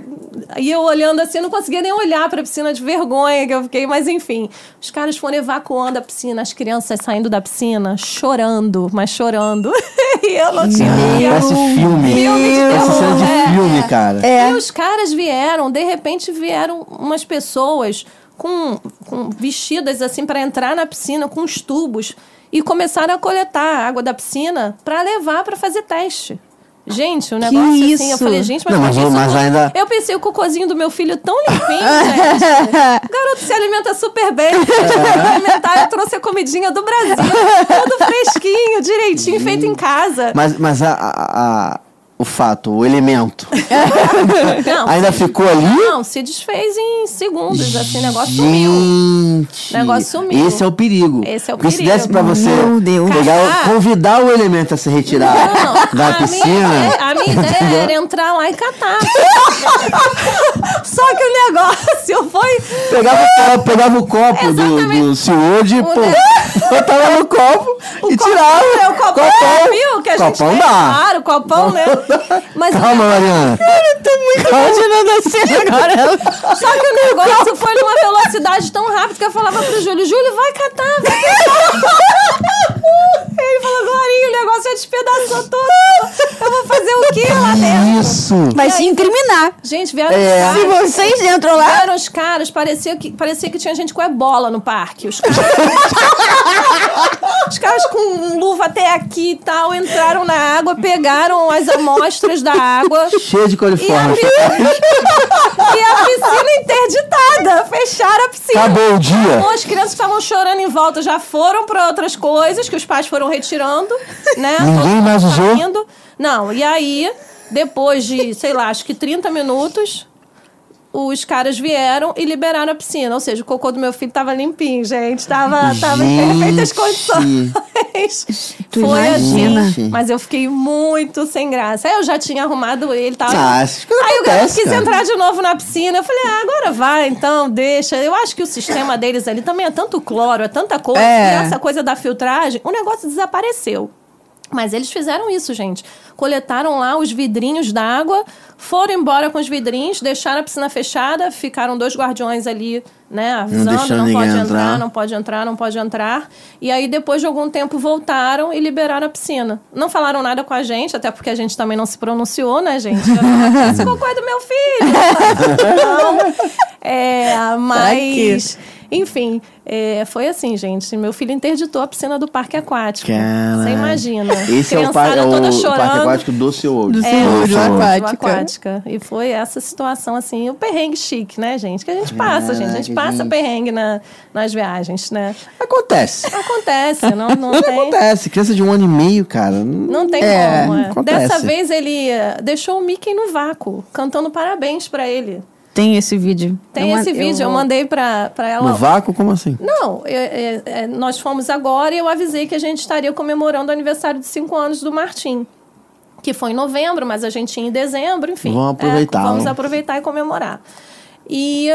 E eu olhando assim, eu não conseguia nem olhar pra piscina de vergonha que eu fiquei, mas enfim. Os caras foram evacuando a piscina, as crianças saindo da piscina, chorando, mas chorando. e eu não tinha. e eu- Parece filme. Filme de Essa cena de é. filme, cara. E os caras vieram, de repente vieram umas pessoas com, com vestidas assim para entrar na piscina com os tubos e começaram a coletar a água da piscina para levar para fazer teste. Gente, o negócio assim, eu falei, gente, mas, Não, mas mas- isso mas ainda- Eu pensei, o cocôzinho do meu filho tão limpinho, gente. O garoto se alimenta super bem. É. alimentar, eu trouxe a comidinha do Brasil. Tudo fresquinho, direitinho, feito em casa. Mas, mas a, a- a- o fato, o elemento, Não, ainda ficou ali? Não, se desfez em segundos, assim, o negócio sumiu. Gente, Negócio sumiu. Esse é o perigo. Esse é o Porque se perigo. desse pra você pegar, convidar o elemento a se retirar Não, da a piscina. Minha, ideia- a minha ideia era entrar lá e catar. Só que o negócio foi. Pegava, o copo- pegava o copo do, Exatamente. do O pô, ne- botava no copo e copo- tirava. É o copão, viu? Que a gente copão tem, dá. Claro, o copão, né? Mas Calma, Mariana. Eu tô muito imaginando a cena agora. Só que o negócio foi numa velocidade tão rápida que eu falava pro Júlio, Júlio, vai catar, vai catar. Ele falou, Glorinha, o negócio já despedaçou todo. Eu vou fazer o quê lá dentro? Isso. Vai se incriminar. Gente, vieram É. os Se caras. vocês entram lá. Vieram os caras, parecia que, parecia que tinha gente com ebola no parque. Os caras, os caras com luva até aqui e tal entraram na água, pegaram as amostras da água Cheio de e coliforme. abriram. e a piscina interditada. Fecharam a piscina. Acabou o dia. As crianças estavam chorando em volta, já foram para outras coisas que os pais foram retirando, né? Ninguém mais usou? saindo. Não, e aí, depois de, sei lá, acho que 30 minutos, os caras vieram e liberaram a piscina. Ou seja, o cocô do meu filho tava limpinho, gente. Tava, tava em Gente. perfeitas condições. Tu Foi imagina. assim. Mas eu fiquei muito sem graça. Aí eu já tinha arrumado ele e tal. Ah, essas coisas Aí o acontecem, quis cara. entrar de novo na piscina. Eu falei, ah, agora vai, então, deixa. Eu acho que o sistema deles ali também é tanto cloro, é tanta coisa. É. E essa coisa da filtragem, o negócio desapareceu. Mas eles fizeram isso, gente. Coletaram lá os vidrinhos d'água, foram embora com os vidrinhos, deixaram a piscina fechada, ficaram dois guardiões ali, né, avisando, não, ninguém pode entrar, entrar. não pode entrar, não pode entrar. E aí, depois de algum tempo, voltaram e liberaram a piscina. Não falaram nada com a gente, até porque a gente também não se pronunciou, né, gente? Esse cocô é do meu filho. não. É, mas... Enfim, É, foi assim, gente. Meu filho interditou a piscina do parque aquático. Você imagina. Esse é o, par, Criançada é o toda parque chorando. aquático do seu olho. Do É, seu olho, do aquática. aquática. E foi essa situação, assim, o perrengue chique, né, gente? Que a gente passa, gente. A gente passa gente. perrengue na, nas viagens, né? Acontece. Acontece, não, não tem. Acontece. Criança de um ano e meio, cara. Não tem É, como. é. Dessa vez ele eh, deixou o Mickey no vácuo, cantando parabéns pra ele. Tem esse vídeo. Tem Eu esse vídeo, eu, vou- mandei pra, pra ela. No vácuo, como assim? Não, eu- é- é, nós fomos agora e eu avisei que a gente estaria comemorando o aniversário de cinco anos do Martim. Que foi em novembro, mas a gente ia em dezembro, enfim. Vamos aproveitar, É, vamos né? aproveitar e comemorar. E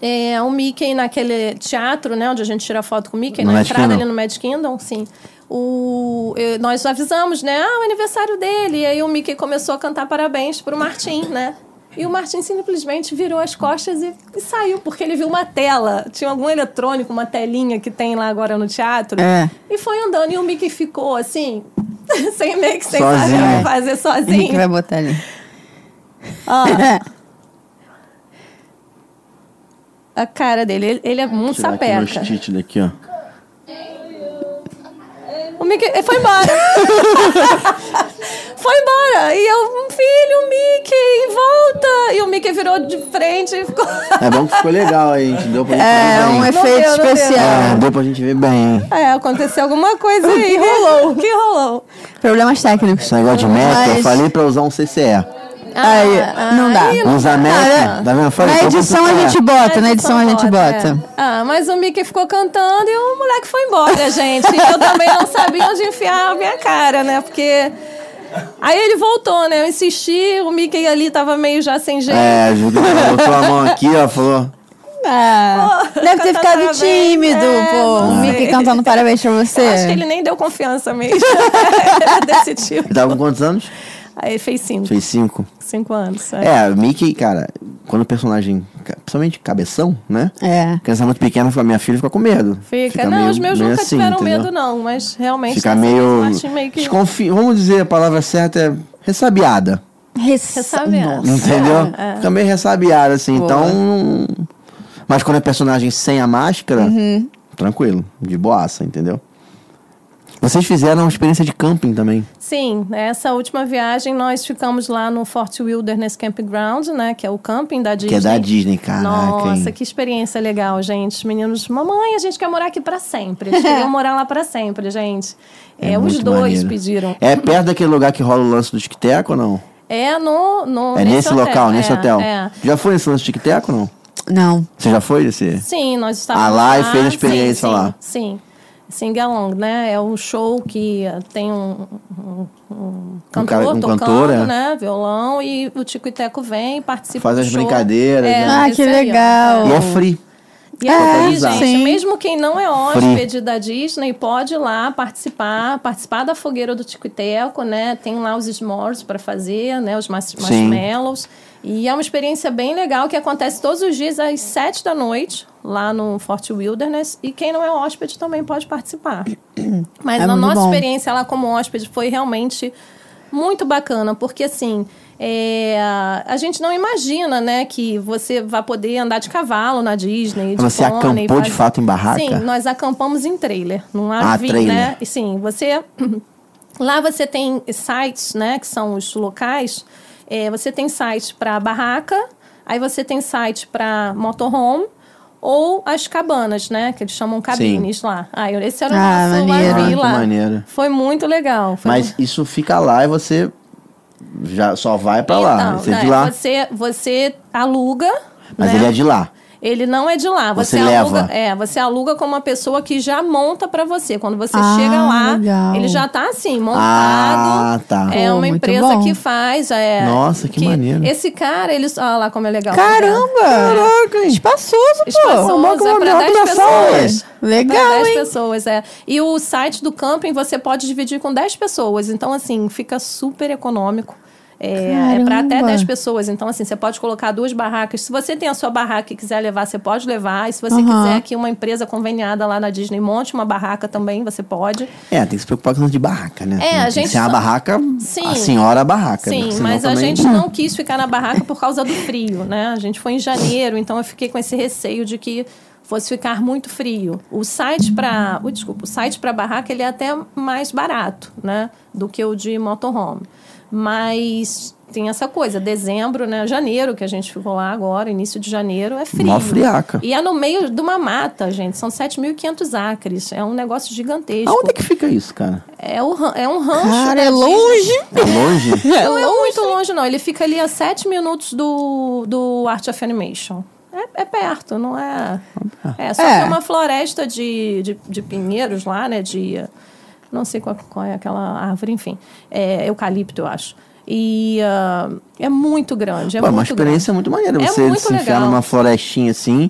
é, o Mickey naquele teatro, né, onde a gente tira foto com o Mickey, No na Magic entrada Kingdom. ali no Magic Kingdom, sim. O, nós avisamos, né? Ah, o aniversário dele. E aí o Mickey começou a cantar parabéns pro Martim, né? E o Martim simplesmente virou as costas e, e saiu, porque ele viu uma tela. Tinha algum eletrônico, uma telinha que tem lá agora no teatro. É. E foi andando. E o Mickey ficou assim, sem meio que sem Sozinho. saber É. fazer Henrique sozinho. vai botar ali. Ó, a cara dele, ele, ele é muito Tirar aqui sapeca. tite daqui, ó. O Mickey ele foi embora. foi embora. E eu, filho, Mickey, volta. E o Mickey virou de frente e ficou. É bom que ficou legal aí, a gente deu pra gente É, ver um bem. efeito deu, especial. É, deu pra gente ver bem. É, aconteceu alguma coisa aí. rolou. O que rolou? Problemas técnicos. Esse negócio de meta, eu Mas- falei pra usar um CCE. Aí, não dá. aí não dá. meta, tá vendo? Eu falei, Na edição a gente bota, na edição a gente bota. é. Ah, mas o Mickey ficou cantando e o moleque foi embora, gente. E eu também não sabia onde enfiar a minha cara, né? Porque. Aí ele voltou, né? Eu insisti, o Mickey ali tava meio já sem jeito. É, a Júlia botou a mão aqui, ó, falou. Ah, Pô, deve ter ficado parabéns. tímido, É, pô. não O. Mickey cantando parabéns pra você. Eu acho que ele nem deu confiança mesmo. Era desse tipo. Ele tava com quantos anos? Aí fez cinco. Fez cinco. Cinco anos. é. É, o Mickey, cara, quando o personagem, principalmente cabeção, né? É. Criança muito pequena, a minha filha fica com medo. Fica. não, meio- os meus nunca assim, tiveram entendeu? medo, não. Mas realmente. Fica meio. meio que. desconfi- Vamos dizer a palavra certa é ressabiada. Ressa... Ressabiada. Nossa. Entendeu? É, é. Fica meio ressabiada, assim. Boa. Então. Mas quando é personagem sem a máscara, Uhum. tranquilo, de boaça, entendeu? Vocês fizeram uma experiência de camping também. Sim, essa última viagem nós ficamos lá no Fort Wilderness Campground, né? Que é o camping da Disney. Que é da Disney, caraca. Nossa, hein? que experiência legal, gente. Os meninos, mamãe, a gente quer morar aqui pra sempre. Eles queriam morar lá pra sempre, gente. É, os muito dois maneiro. pediram. É perto daquele lugar que rola o lance do tic-tac ou não? É no, no É nesse, hotel, local, nesse é, hotel. É. Já foi nesse lance do tic-tac ou não? Não. Você já foi nesse? Sim, nós estávamos Ah, lá e fez a experiência sim, lá. Sim, sim. Sing Along, né? É um show que eh, tem um, um, um cantor cara- um tocando, cantor, é. né? Violão e o Tico e Teco vem e participa Faz do as show. brincadeiras, É, né? Ah, que aí, legal. E é free. E aí, gente, Sim. mesmo quem não é hóspede da Disney pode ir lá participar, participar da fogueira do Tico e Teco, né? Tem lá os s'mores para fazer, né? Os mas- Sim. E é uma experiência bem legal que acontece todos os dias às sete da noite, lá no Fort Wilderness. E quem não é hóspede também pode participar. Mas É a muito nossa bom. experiência lá como hóspede foi realmente muito bacana, porque assim, é, a gente não imagina, né, que você vai poder andar de cavalo na Disney. De Você pônei, acampou de fato em barraca? Sim, nós acampamos em trailer, num Ah, RV, trailer. né? E sim, você lá você tem sites, né, que são os locais. É, você tem sites para barraca, aí você tem site para motorhome ou as cabanas, né, que eles chamam cabines lá. Ah, eu- esse era o Ah, nosso maneiro. Ah, que lá. maneiro. Foi muito legal. Foi Mas isso fica lá e você já só vai pra lá. Então, Você é de né, lá. Você, você aluga. Mas né? ele é de lá. Ele não é de lá. Você, Você aluga, leva. é, você aluga com uma pessoa que já monta pra você. Quando você Ah, chega lá, legal. ele já tá assim, montado. Ah, tá. É Pô, uma muito empresa bom. que faz. É, Nossa, que maneiro. Esse cara, ele. Olha lá como é legal. Caramba! Caraca, hein? Espaçoso, pô. Espaçoso, é marca 10 da sala, pessoas. Legal, Pra 10 hein? pessoas, é. E o site do camping você pode dividir com 10 pessoas. Então, assim, fica super econômico. É, é para até Caramba. 10 pessoas. Então, assim, você pode colocar duas barracas. Se você tem a sua barraca e quiser levar, você pode levar. E se você Aham. quiser que uma empresa conveniada lá na Disney monte uma barraca também, você pode. É, tem que se preocupar com o de barraca, né? É, a gente ser a só- barraca, Sim. a senhora barraca. né? Sim, Senão mas a também- gente não quis ficar na barraca por causa do frio, né? A gente foi em janeiro, então eu fiquei com esse receio de que fosse ficar muito frio. O site para, o desculpa, o site para barraca ele é até mais barato, né, do que o de motorhome. Mas tem essa coisa, dezembro, né, janeiro que a gente ficou lá agora, início de janeiro é frio. Mó friaca. E é no meio de uma mata, gente, são 7.500 acres, é um negócio gigantesco. Aonde é que fica isso, cara? É, o, é um rancho. Cara, da é longe. É longe? Não é muito longe, não. Ele fica ali a sete minutos do, do Art of Animation. É, é perto, não é. É, só É. que é uma floresta de, de, de pinheiros lá, né? De. Não sei qual, qual é aquela árvore, enfim. É eucalipto, eu acho. E ah, é muito grande. É Pô, é uma muito experiência muito maneira. É Você muito se enfiar legal. numa florestinha assim,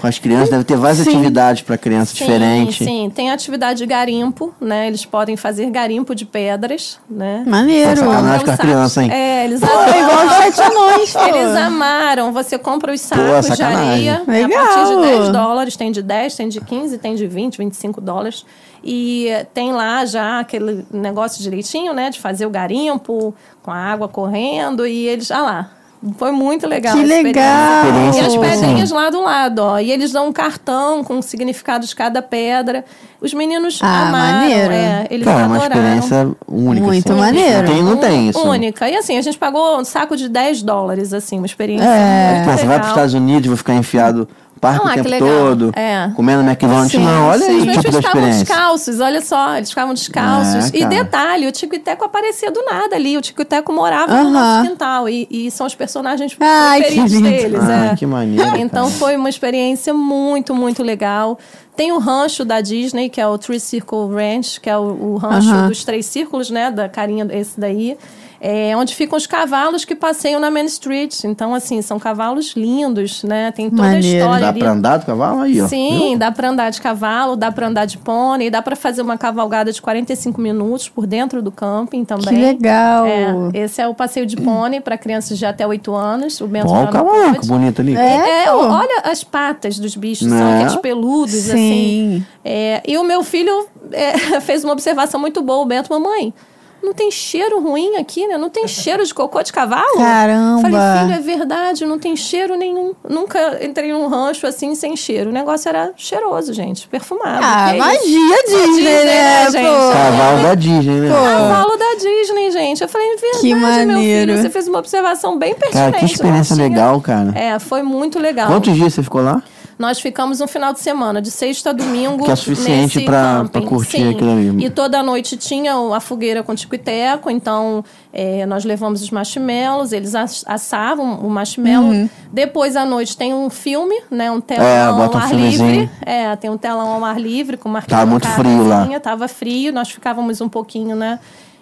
com as crianças, deve ter várias Sim. atividades para criança Sim, diferentes. Sim, tem atividade de garimpo, né? Eles podem fazer garimpo de pedras, né? Maneiro. Pô, sacanagem. com a criança, hein? É, eles Pô, é igual os sete anões, pô. Eles amaram. Você compra os sacos de sacanagem. areia. Legal. A partir de 10 dólares. Tem de 10, tem de 15, tem de 20, 25 dólares. E tem lá já aquele negócio direitinho, né? De fazer o garimpo com a água correndo. E eles... Ah lá. Foi muito legal. Que legal. E as pedrinhas lá do lado, ó. E eles dão um cartão com o significado de cada pedra. Os meninos Ah, amaram. maneiro. É, eles Cara, é uma adoraram. experiência única. Muito assim. maneiro. Não tem, não tem isso. Única. E assim, a gente pagou um saco de 10 dólares, assim, uma experiência É. Pô, você vai para os. Estados Unidos, vou ficar enfiado parque Ah, o tempo legal. todo, É. comendo McDonald's. Sim, não, olha sim. aí o tipo da experiência. descalços, olha só, eles ficavam descalços. É, e detalhe, o Tico e Teco aparecia do nada ali. O Tico e Teco morava no Aham. nosso quintal. E, e são os personagens Ai, preferidos deles. Ah, é. que maneiro, Então cara. foi uma experiência muito, muito legal. Tem o rancho da Disney, que é o Three Circle Ranch, que é o, o rancho Aham. dos três círculos, né? Da carinha, esse daí. É, onde ficam os cavalos que passeiam na Main Street. Então, assim, são cavalos lindos, né? Tem toda Maneiro. a história Dá ali. pra andar do cavalo aí, ó. Sim, Viu? dá pra andar de cavalo, dá pra andar de pônei, dá pra fazer uma cavalgada de 45 minutos por dentro do camping também. Que legal. É, esse é o passeio de pônei para crianças de até 8 anos. O Bento Ó, já o não cavalo, que bonito ali. É. É, olha as patas dos bichos, são Né? aqueles peludos, Sim. assim. É, e o meu filho é, fez uma observação muito boa, o Bento, mamãe. Não tem cheiro ruim aqui, né? Não tem cheiro de cocô de cavalo? Caramba. Falei, filho, é verdade, não tem cheiro nenhum. Nunca entrei num rancho assim sem cheiro. O negócio era cheiroso, gente, perfumado. Ah, Que é magia isso? Disney, né, né, gente? pô? Cavalo da Disney, né? Cavalo da Disney, gente. Eu falei, é verdade, Que meu maneiro. filho. Você fez uma observação bem pertinente. Cara, que experiência não tinha- legal, cara. É, foi muito legal. Quantos dias você ficou lá? Nós ficamos um final de semana, de sexta a domingo. Que é suficiente nesse pra- camping. pra curtir Sim. aquilo ali. E toda noite tinha a fogueira com tico e teco, então é, nós levamos os marshmallows, eles ass- assavam o marshmallow. Uhum. Depois à noite tem um filme, né? Um telão É, ao bota um ar filmezinho. livre. É, tem um telão ao ar livre com marquinhos. Tava muito frio lá. Tava frio, nós ficávamos um pouquinho, né?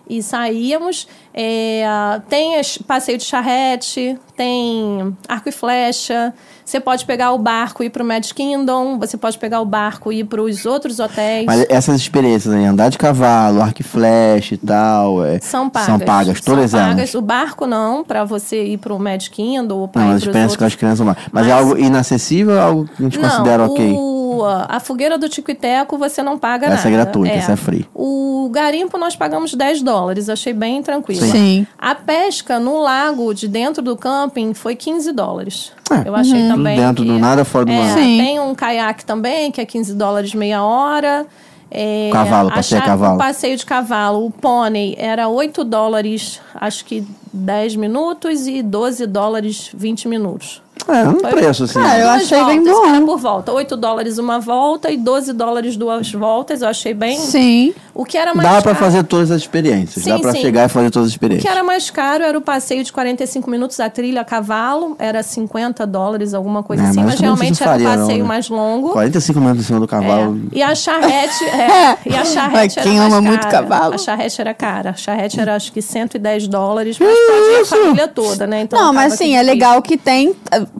E saíamos. É, tem as- passeio de charrete, tem arco e flecha. Você pode pegar o barco e ir pro Magic Kingdom. Você pode pegar o barco e ir para os outros hotéis. Mas essas experiências aí, andar de cavalo, arco e flecha e tal, é, São pagas. São pagas, todas São elas. pagas. O barco não, para você ir pro Magic Kingdom ou para Não, as pros experiências com as crianças lá. Mas, é Mas- algo inacessível algo que a gente Não, considera ok? o- a fogueira do Tico e Teco você não paga nada. Essa é gratuita, essa é free. O garimpo nós pagamos 10 dólares, achei bem tranquilo. Sim. Sim. A pesca no lago de dentro do camping foi 15 dólares. É, Eu achei também. Dentro que- do nada, fora do É, mar. Sim. Tem um caiaque também, que é 15 dólares meia hora. É, Cavalo, passeio a cavalo. O passeio de cavalo, o pônei, era 8 dólares, acho que 10 minutos, e 12 dólares 20 minutos. É, um preço assim. Cara, eu Duas achei bem voltas, bom. Era por volta. 8 dólares uma volta e 12 dólares duas voltas. Eu achei bem. Sim. O que era mais Dá pra caro- fazer todas as experiências. Sim, Dá pra sim. chegar e fazer todas as O que experiências. era mais caro era o passeio de 45 minutos a trilha a cavalo, era 50 dólares, alguma coisa É, assim, mas mas realmente era um faria, não, passeio né? mais longo. 45 minutos em cima do cavalo. É. E a charrete, é, e a charrete Mas quem era mais ama muito cara. cavalo? A charrete era cara. A charrete era acho que 110 dólares, mas pode ir a família toda, né? Então, não, mas assim, que é legal que tem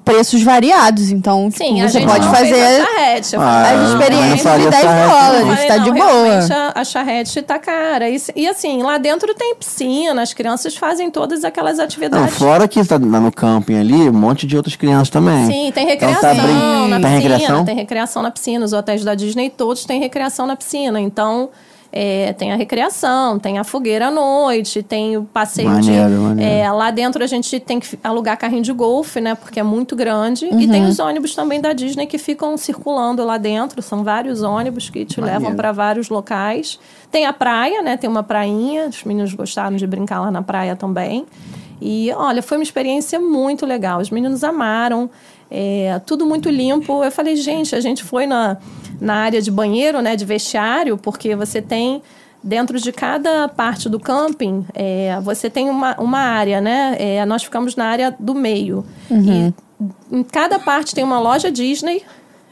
preços variados. Então, Sim, tipo, a você gente pode não fez fazer a charrete. Eu Ah, as não, experiências não de faria 10 charrete, não. Eu dólares. Tá não, de boa. A, a charrete tá cara. E, e assim, lá dentro tem piscina, as crianças fazem todas aquelas Não, atividades. fora que tá lá no camping ali, um monte de outras crianças também. Sim, tem Então recreação tá brin- na Tem piscina. recreação? Tem recreação na piscina. Os hotéis da Disney todos têm recreação na piscina. Então, É, tem a recreação, tem a fogueira à noite, tem o passeio Maneiro, de. maneiro. é, lá dentro a gente tem que alugar carrinho de golfe, né? Porque é muito grande. E Uhum. tem os ônibus também da Disney que ficam circulando lá dentro. São vários ônibus que te Maneiro. levam para vários locais. Tem a praia, né? Tem uma prainha. Os meninos gostaram de brincar lá na praia também. E olha, foi uma experiência muito legal. Os meninos amaram. É, tudo muito limpo. Eu falei, gente, a gente foi na, na área de banheiro, né? De vestiário, porque você tem dentro de cada parte do camping, é, você tem uma, uma área, né? É, nós ficamos na área do meio. E em cada parte tem uma loja Disney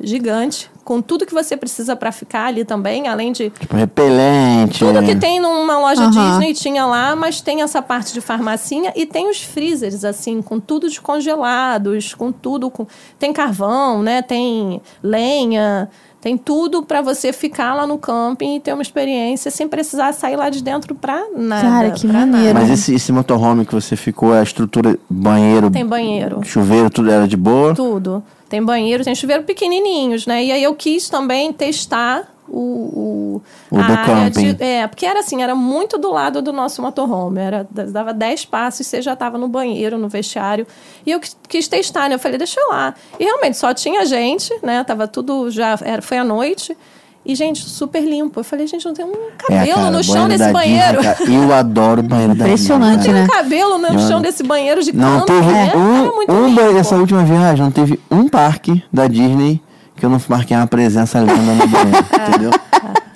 gigante, com tudo que você precisa para ficar ali também, além de Tipo, repelente. tudo que é. tem numa loja Aham. Disney tinha lá, mas tem essa parte de farmacinha e tem os freezers, assim, com tudo descongelados, com tudo. Com... Tem carvão, né? Tem lenha, tem tudo para você ficar lá no camping e ter uma experiência sem precisar sair lá de dentro pra nada. Cara, que maneiro. nada. Mas esse, esse motorhome que você ficou, a estrutura, banheiro, Tem banheiro. chuveiro, tudo era de boa? Tudo. Tem banheiro, tem chuveiro pequenininhos, né? E aí eu quis também testar o, o, O a do área camping. de- é, porque era assim, era muito do lado do nosso motorhome. Era, dava 10 passos, você já estava no banheiro, no vestiário. E eu quis- quis testar, né? Eu falei, deixa eu lá. E realmente só tinha gente, né? Tava tudo já. Era, foi à noite. E, gente, super limpo. Eu falei, gente, não tem um cabelo É, cara, no chão desse da banheiro. Disney, eu adoro o banheiro da Impressionante, Disney, Tem cara. né? um cabelo no Eu- chão desse banheiro de Não camping, teve né? Um, um limpo. essa última viagem, não teve um parque da Disney que eu não marquei uma presença linda no banheiro, entendeu?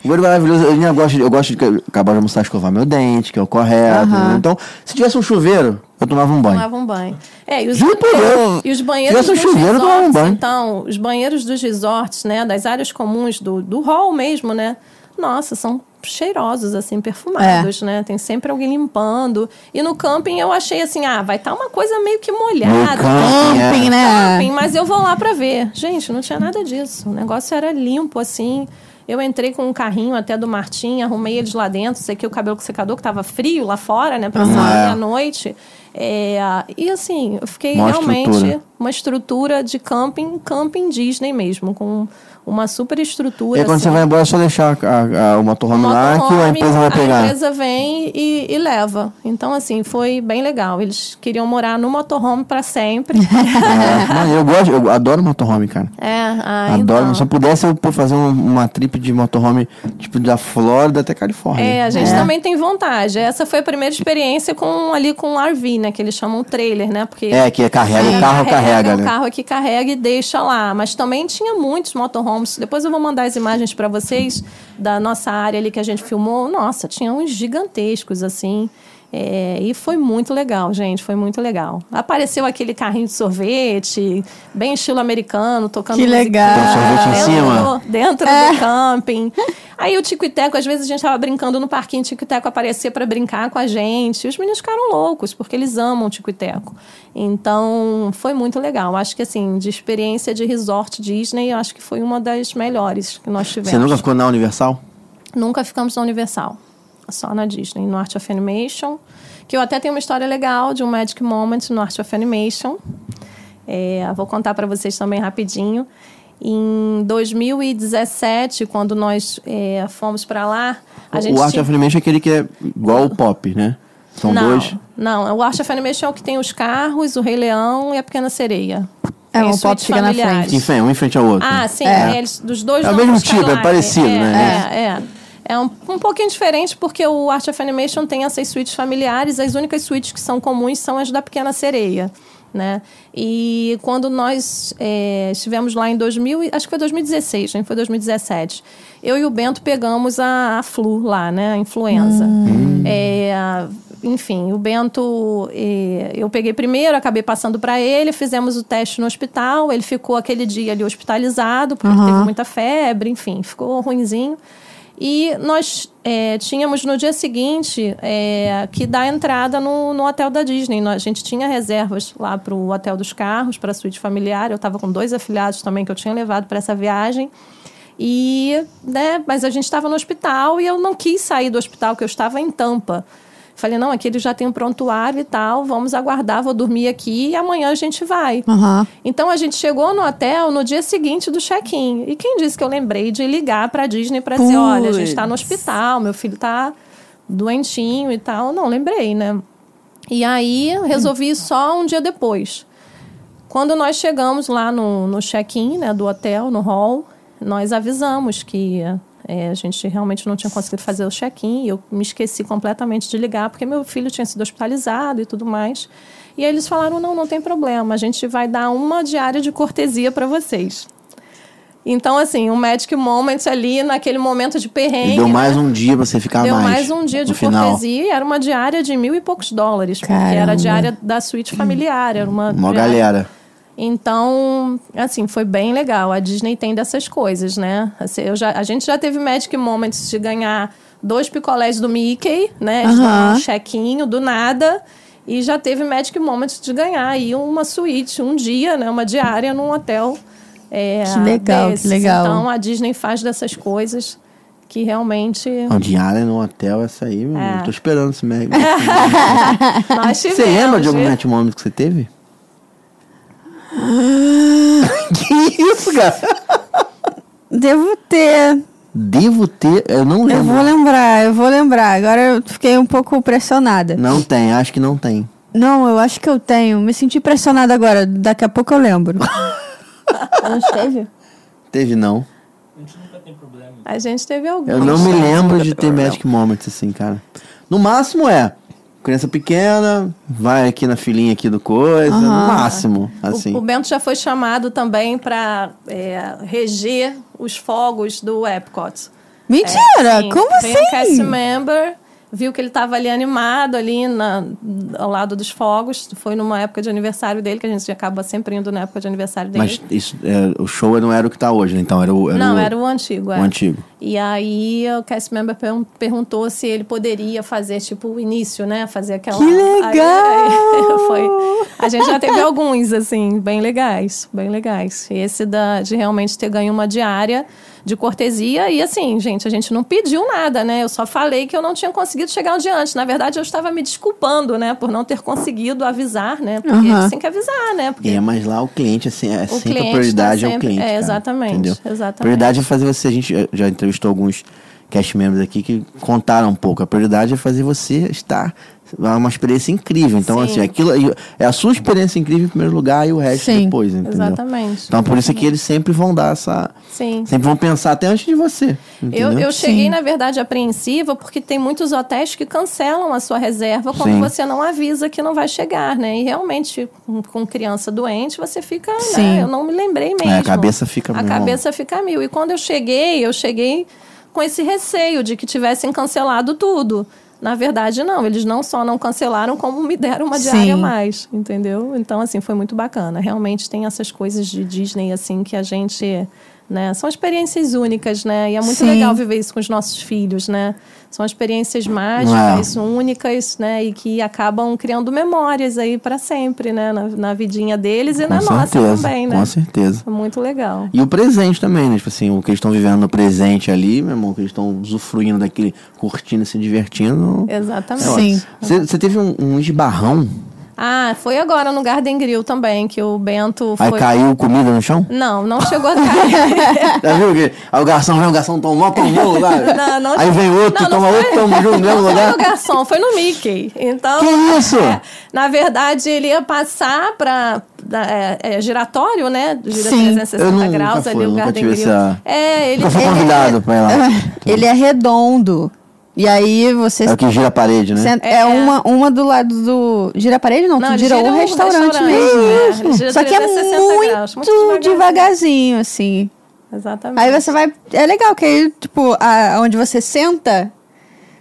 O banheiro maravilhoso, eu, ainda gosto de, eu gosto de acabar de almoçar, escovar meu dente, que é o correto. Entendeu? Então, se tivesse um chuveiro, eu tomava um banho. Tomava um banho. É, e os, Juro por Deus. e os banheiros Se tivesse um dos chuveiro, eu tomava um resorts, banho. então, os banheiros dos resorts, né, das áreas comuns do, do hall mesmo, né, nossa, são cheirosos, assim, perfumados, É. né, tem sempre alguém limpando. E no camping eu achei assim, ah, vai estar uma coisa meio que No molhada. camping, é. Camping, né? Camping, mas eu vou lá pra ver. Gente, não tinha nada disso. O negócio era limpo, assim. Eu entrei com um carrinho até do Martim, arrumei eles lá dentro, sequei o cabelo com secador, que tava frio lá fora, né? Pra sair É. à noite. É, e assim, eu fiquei Mó realmente estrutura. uma estrutura de camping, camping Disney mesmo, com uma super estrutura. E quando assim. você vai embora, é só deixar a- a- o motorhome lá que a empresa vai pegar. A empresa vem e, e leva. Então, assim, foi bem legal. Eles queriam morar no motorhome para sempre. É, eu gosto, eu adoro motorhome, cara. é, ah, Adoro, então. se eu pudesse eu fazer um- uma trip de motorhome, tipo, da Flórida até Califórnia. É, a gente também tem vontade. Essa foi a primeira experiência com ali com o RV, né? Que eles chamam trailer, né? Porque É, que carrega, o É, carro carrega, o né? carro aqui carrega e deixa lá. Mas também tinha muitos motorhomes. Depois eu vou mandar as imagens para vocês da nossa área ali que a gente filmou. Nossa, tinha uns gigantescos assim. É, e foi muito legal, gente. Foi muito legal. Apareceu aquele carrinho de sorvete, bem estilo americano, tocando Que legal. Tem um sorvete em dentro cima? do- Dentro É. do camping. Aí o Tico e Teco, às vezes a gente tava brincando no parquinho, o Tico e Teco aparecia para brincar com a gente. E os meninos ficaram loucos, porque eles amam o Tico e Teco. Então, foi muito legal. Acho que, assim, de experiência de resort Disney, acho que foi uma das melhores que nós tivemos. Você nunca ficou na Universal? Nunca ficamos na Universal. Só na Disney, no Art of Animation. Que eu até tenho uma história legal de um Magic Moment no Art of Animation. É, vou contar para vocês também rapidinho. Em 2017, quando nós é, fomos para lá, a gente o Art tinha- of Animation é aquele que é igual o Pop, né? São não, dois. Não, o Art of Animation é o que tem os carros, o Rei Leão e a Pequena Sereia. É, as Pop fica na familiares. frente. Enfim, um em frente ao outro. Ah, sim, É. eles, dos dois É o mesmo tipo, é parecido, é, né? É, é. É um, um pouquinho diferente porque o Art of Animation tem essas suítes familiares, as únicas suítes que são comuns são as da Pequena Sereia. Né? E quando nós é, estivemos lá em 2000, e- acho que foi 2016, nem foi 2017, eu e o Bento pegamos a, a flu lá, né? A influenza. É, enfim, o Bento, eh, eu peguei primeiro, acabei passando para ele, fizemos o teste no hospital, ele ficou aquele dia ali hospitalizado, porque ele teve muita febre, enfim, ficou ruinzinho. E nós eh, tínhamos no dia seguinte eh, que dar entrada no, no hotel da Disney. A gente tinha reservas lá para o hotel dos carros, para a suíte familiar. Eu estava com dois afiliados também que eu tinha levado para essa viagem. E, né, mas a gente estava no hospital e eu não quis sair do hospital, que eu estava em Tampa. Falei, não, aqui eles já tem um prontuário e tal, vamos aguardar, vou dormir aqui e amanhã a gente vai. Aham. Então a gente chegou no hotel no dia seguinte do check-in. E quem disse que eu lembrei de ligar pra Disney pra dizer, olha, a gente tá no hospital, meu filho tá doentinho e tal. Não, lembrei, né? E aí resolvi só um dia depois. Quando nós chegamos lá no, no check-in né, do hotel, no hall, nós avisamos que é, a gente realmente não tinha conseguido fazer o check-in. e Eu me esqueci completamente de ligar, porque meu filho tinha sido hospitalizado e tudo mais. E aí eles falaram: não, não tem problema, a gente vai dar uma diária de cortesia para vocês. Então, assim, um Magic Moment ali, naquele momento de perrengue. E deu mais né? um dia pra você ficar Deu mais. mais um dia de final. cortesia e era uma diária de mil e poucos dólares. Porque Caramba. era a diária da suíte familiar. Era uma Uma diária- galera. Então, assim, foi bem legal. A Disney tem dessas coisas, né? Assim, eu já, a gente já teve Magic Moments de ganhar dois picolés do Mickey, né? Davam um chequinho do nada. E já teve Magic Moments de ganhar aí uma suíte, um dia, né? Uma diária num hotel. é, Que legal, que desses. legal. Então, a Disney faz dessas coisas que realmente... Não, diária no hotel, essa aí, meu É. Tô esperando esse. Nós Você lembra de algum match moment que você teve? que isso, cara? Devo ter. Devo ter. Eu não Eu lembro. vou lembrar, eu vou lembrar. Agora eu fiquei um pouco pressionada. Não tem, acho que não tem. Não, eu acho que eu tenho. Me senti pressionada agora. Daqui a pouco eu lembro. Não teve? Teve não. A gente nunca tem problema. A gente teve alguns. Eu não me lembro de ter Magic Moments assim, cara. No máximo é criança pequena, vai aqui na filinha aqui do coisa, no máximo, assim. O, o Bento já foi chamado também para reger os fogos do Epcot. Mentira! Sim, Como veio um cast assim? member, viu que ele estava ali animado, ali na, ao lado dos fogos. Foi numa época de aniversário dele, que a gente acaba sempre indo na época de aniversário dele. Mas isso, é, o show não era o que tá hoje, né? então era o. Era Não, o, era o antigo. o é. antigo. E aí o cast member per- perguntou se ele poderia fazer tipo o início, né? Fazer aquela. Que legal! Aí- aí foi. A gente já teve alguns assim bem legais, bem legais. Esse da de realmente ter ganho uma diária de cortesia e assim, gente, a gente não pediu nada, né? Eu só falei que eu não tinha conseguido chegar dia antes. Na verdade, eu estava me desculpando, né, por não ter conseguido avisar, né? Porque eles têm que avisar, né? Porque É, mas lá o cliente, assim, é sempre cliente a prioridade tá é o sempre- cliente. é, cara, exatamente, entendeu? exatamente. A prioridade é fazer você. A gente já entrevistou alguns cast members aqui que contaram um pouco. A prioridade é fazer você estar. É uma experiência incrível. Então, Sim. assim, aquilo é a sua experiência incrível em primeiro lugar e o resto Sim. depois, entendeu? Exatamente. Então, por isso é que eles sempre vão dar essa. Sim. Sempre vão pensar até antes de você. Eu, Entendeu? eu cheguei, Sim. na verdade, apreensiva porque tem muitos hotéis que cancelam a sua reserva quando Sim. você não avisa que não vai chegar, né? E realmente, com, com criança doente, você fica, Sim. né? Eu não me lembrei mesmo. É, a cabeça fica A cabeça fica mil. E quando eu cheguei, eu cheguei com esse receio de que tivessem cancelado tudo. Na verdade, não. Eles não só não cancelaram, como me deram uma diária a mais, entendeu? Então, assim, foi muito bacana. Realmente tem essas coisas de Disney, assim, que a gente... Né? São experiências únicas, né? E é muito Sim. legal viver isso com os nossos filhos, né? São experiências mágicas, únicas, né? E que acabam criando memórias aí para sempre, né? Na, na vidinha deles e Com na nossa certeza, também, né? Com certeza. É muito legal. E o presente também, né? Tipo assim, o que eles estão vivendo no presente ali, meu irmão, que eles estão usufruindo daquele, curtindo, se divertindo. Exatamente. Sim. Você você teve um, um esbarrão, Ah, foi agora no Garden Grill também, que o Bento aí foi. caiu comida no chão? Não, não chegou a cair. Já viu que? Aí o garçom vem, o garçom tomou, tomou, lá. Não, não- Aí vem outro, Não, não toma foi- outro, toma junto no mesmo não foi lugar. no garçom, foi no Mickey. Então, Que isso? é, na verdade, ele ia passar para é, é, giratório, né? Gira Sim. 360 Eu nunca graus fui, ali o Garden tive Grill. essa- É, ele Nunca fui ele- convidado pra ir lá. Ele é redondo. E aí você. É o que gira a parede, né? senta- é, uma, uma do lado do. Gira a parede? Não, Não, gira, gira o o restaurante, restaurante, mesmo. é, gira Só que é 360 muito, graus, muito devagarzinho. devagarzinho, assim. Exatamente. Aí você vai. É legal que aí, tipo, a, onde você senta,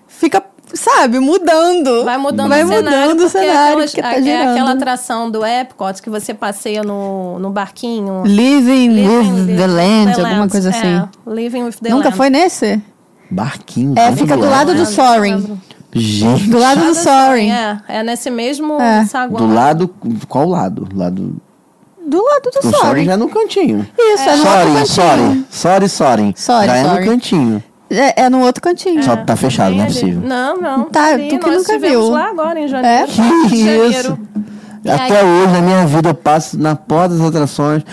fica, sabe, mudando. Vai mudando vai o cenário, mudando o porque cenário, aquelas- tá é girando. aquela atração do Epcot que você passeia no, no barquinho. Living, Living with with the Land, the alguma Land. coisa assim. É, Living with the Nunca Land. foi nesse? Barquinho. É, fica do ar. lado do Não Soaring. Gente, Do lado do Soaring. É, é nesse mesmo É. saguão. do lado. Qual lado? Lado. Do lado do O Soaring Soaring. já é no cantinho. Isso, é no outro Soaring, cantinho. Soaring. Sorry, Soaring. Sorry, Já é no cantinho. É, é no outro cantinho. Só tá fechado, não é possível. Não, não. Tá, Sim, tu que nós nunca viu. lá agora em janeiro. É? Que isso? Até hoje, na minha vida, eu passo na porta das atrações.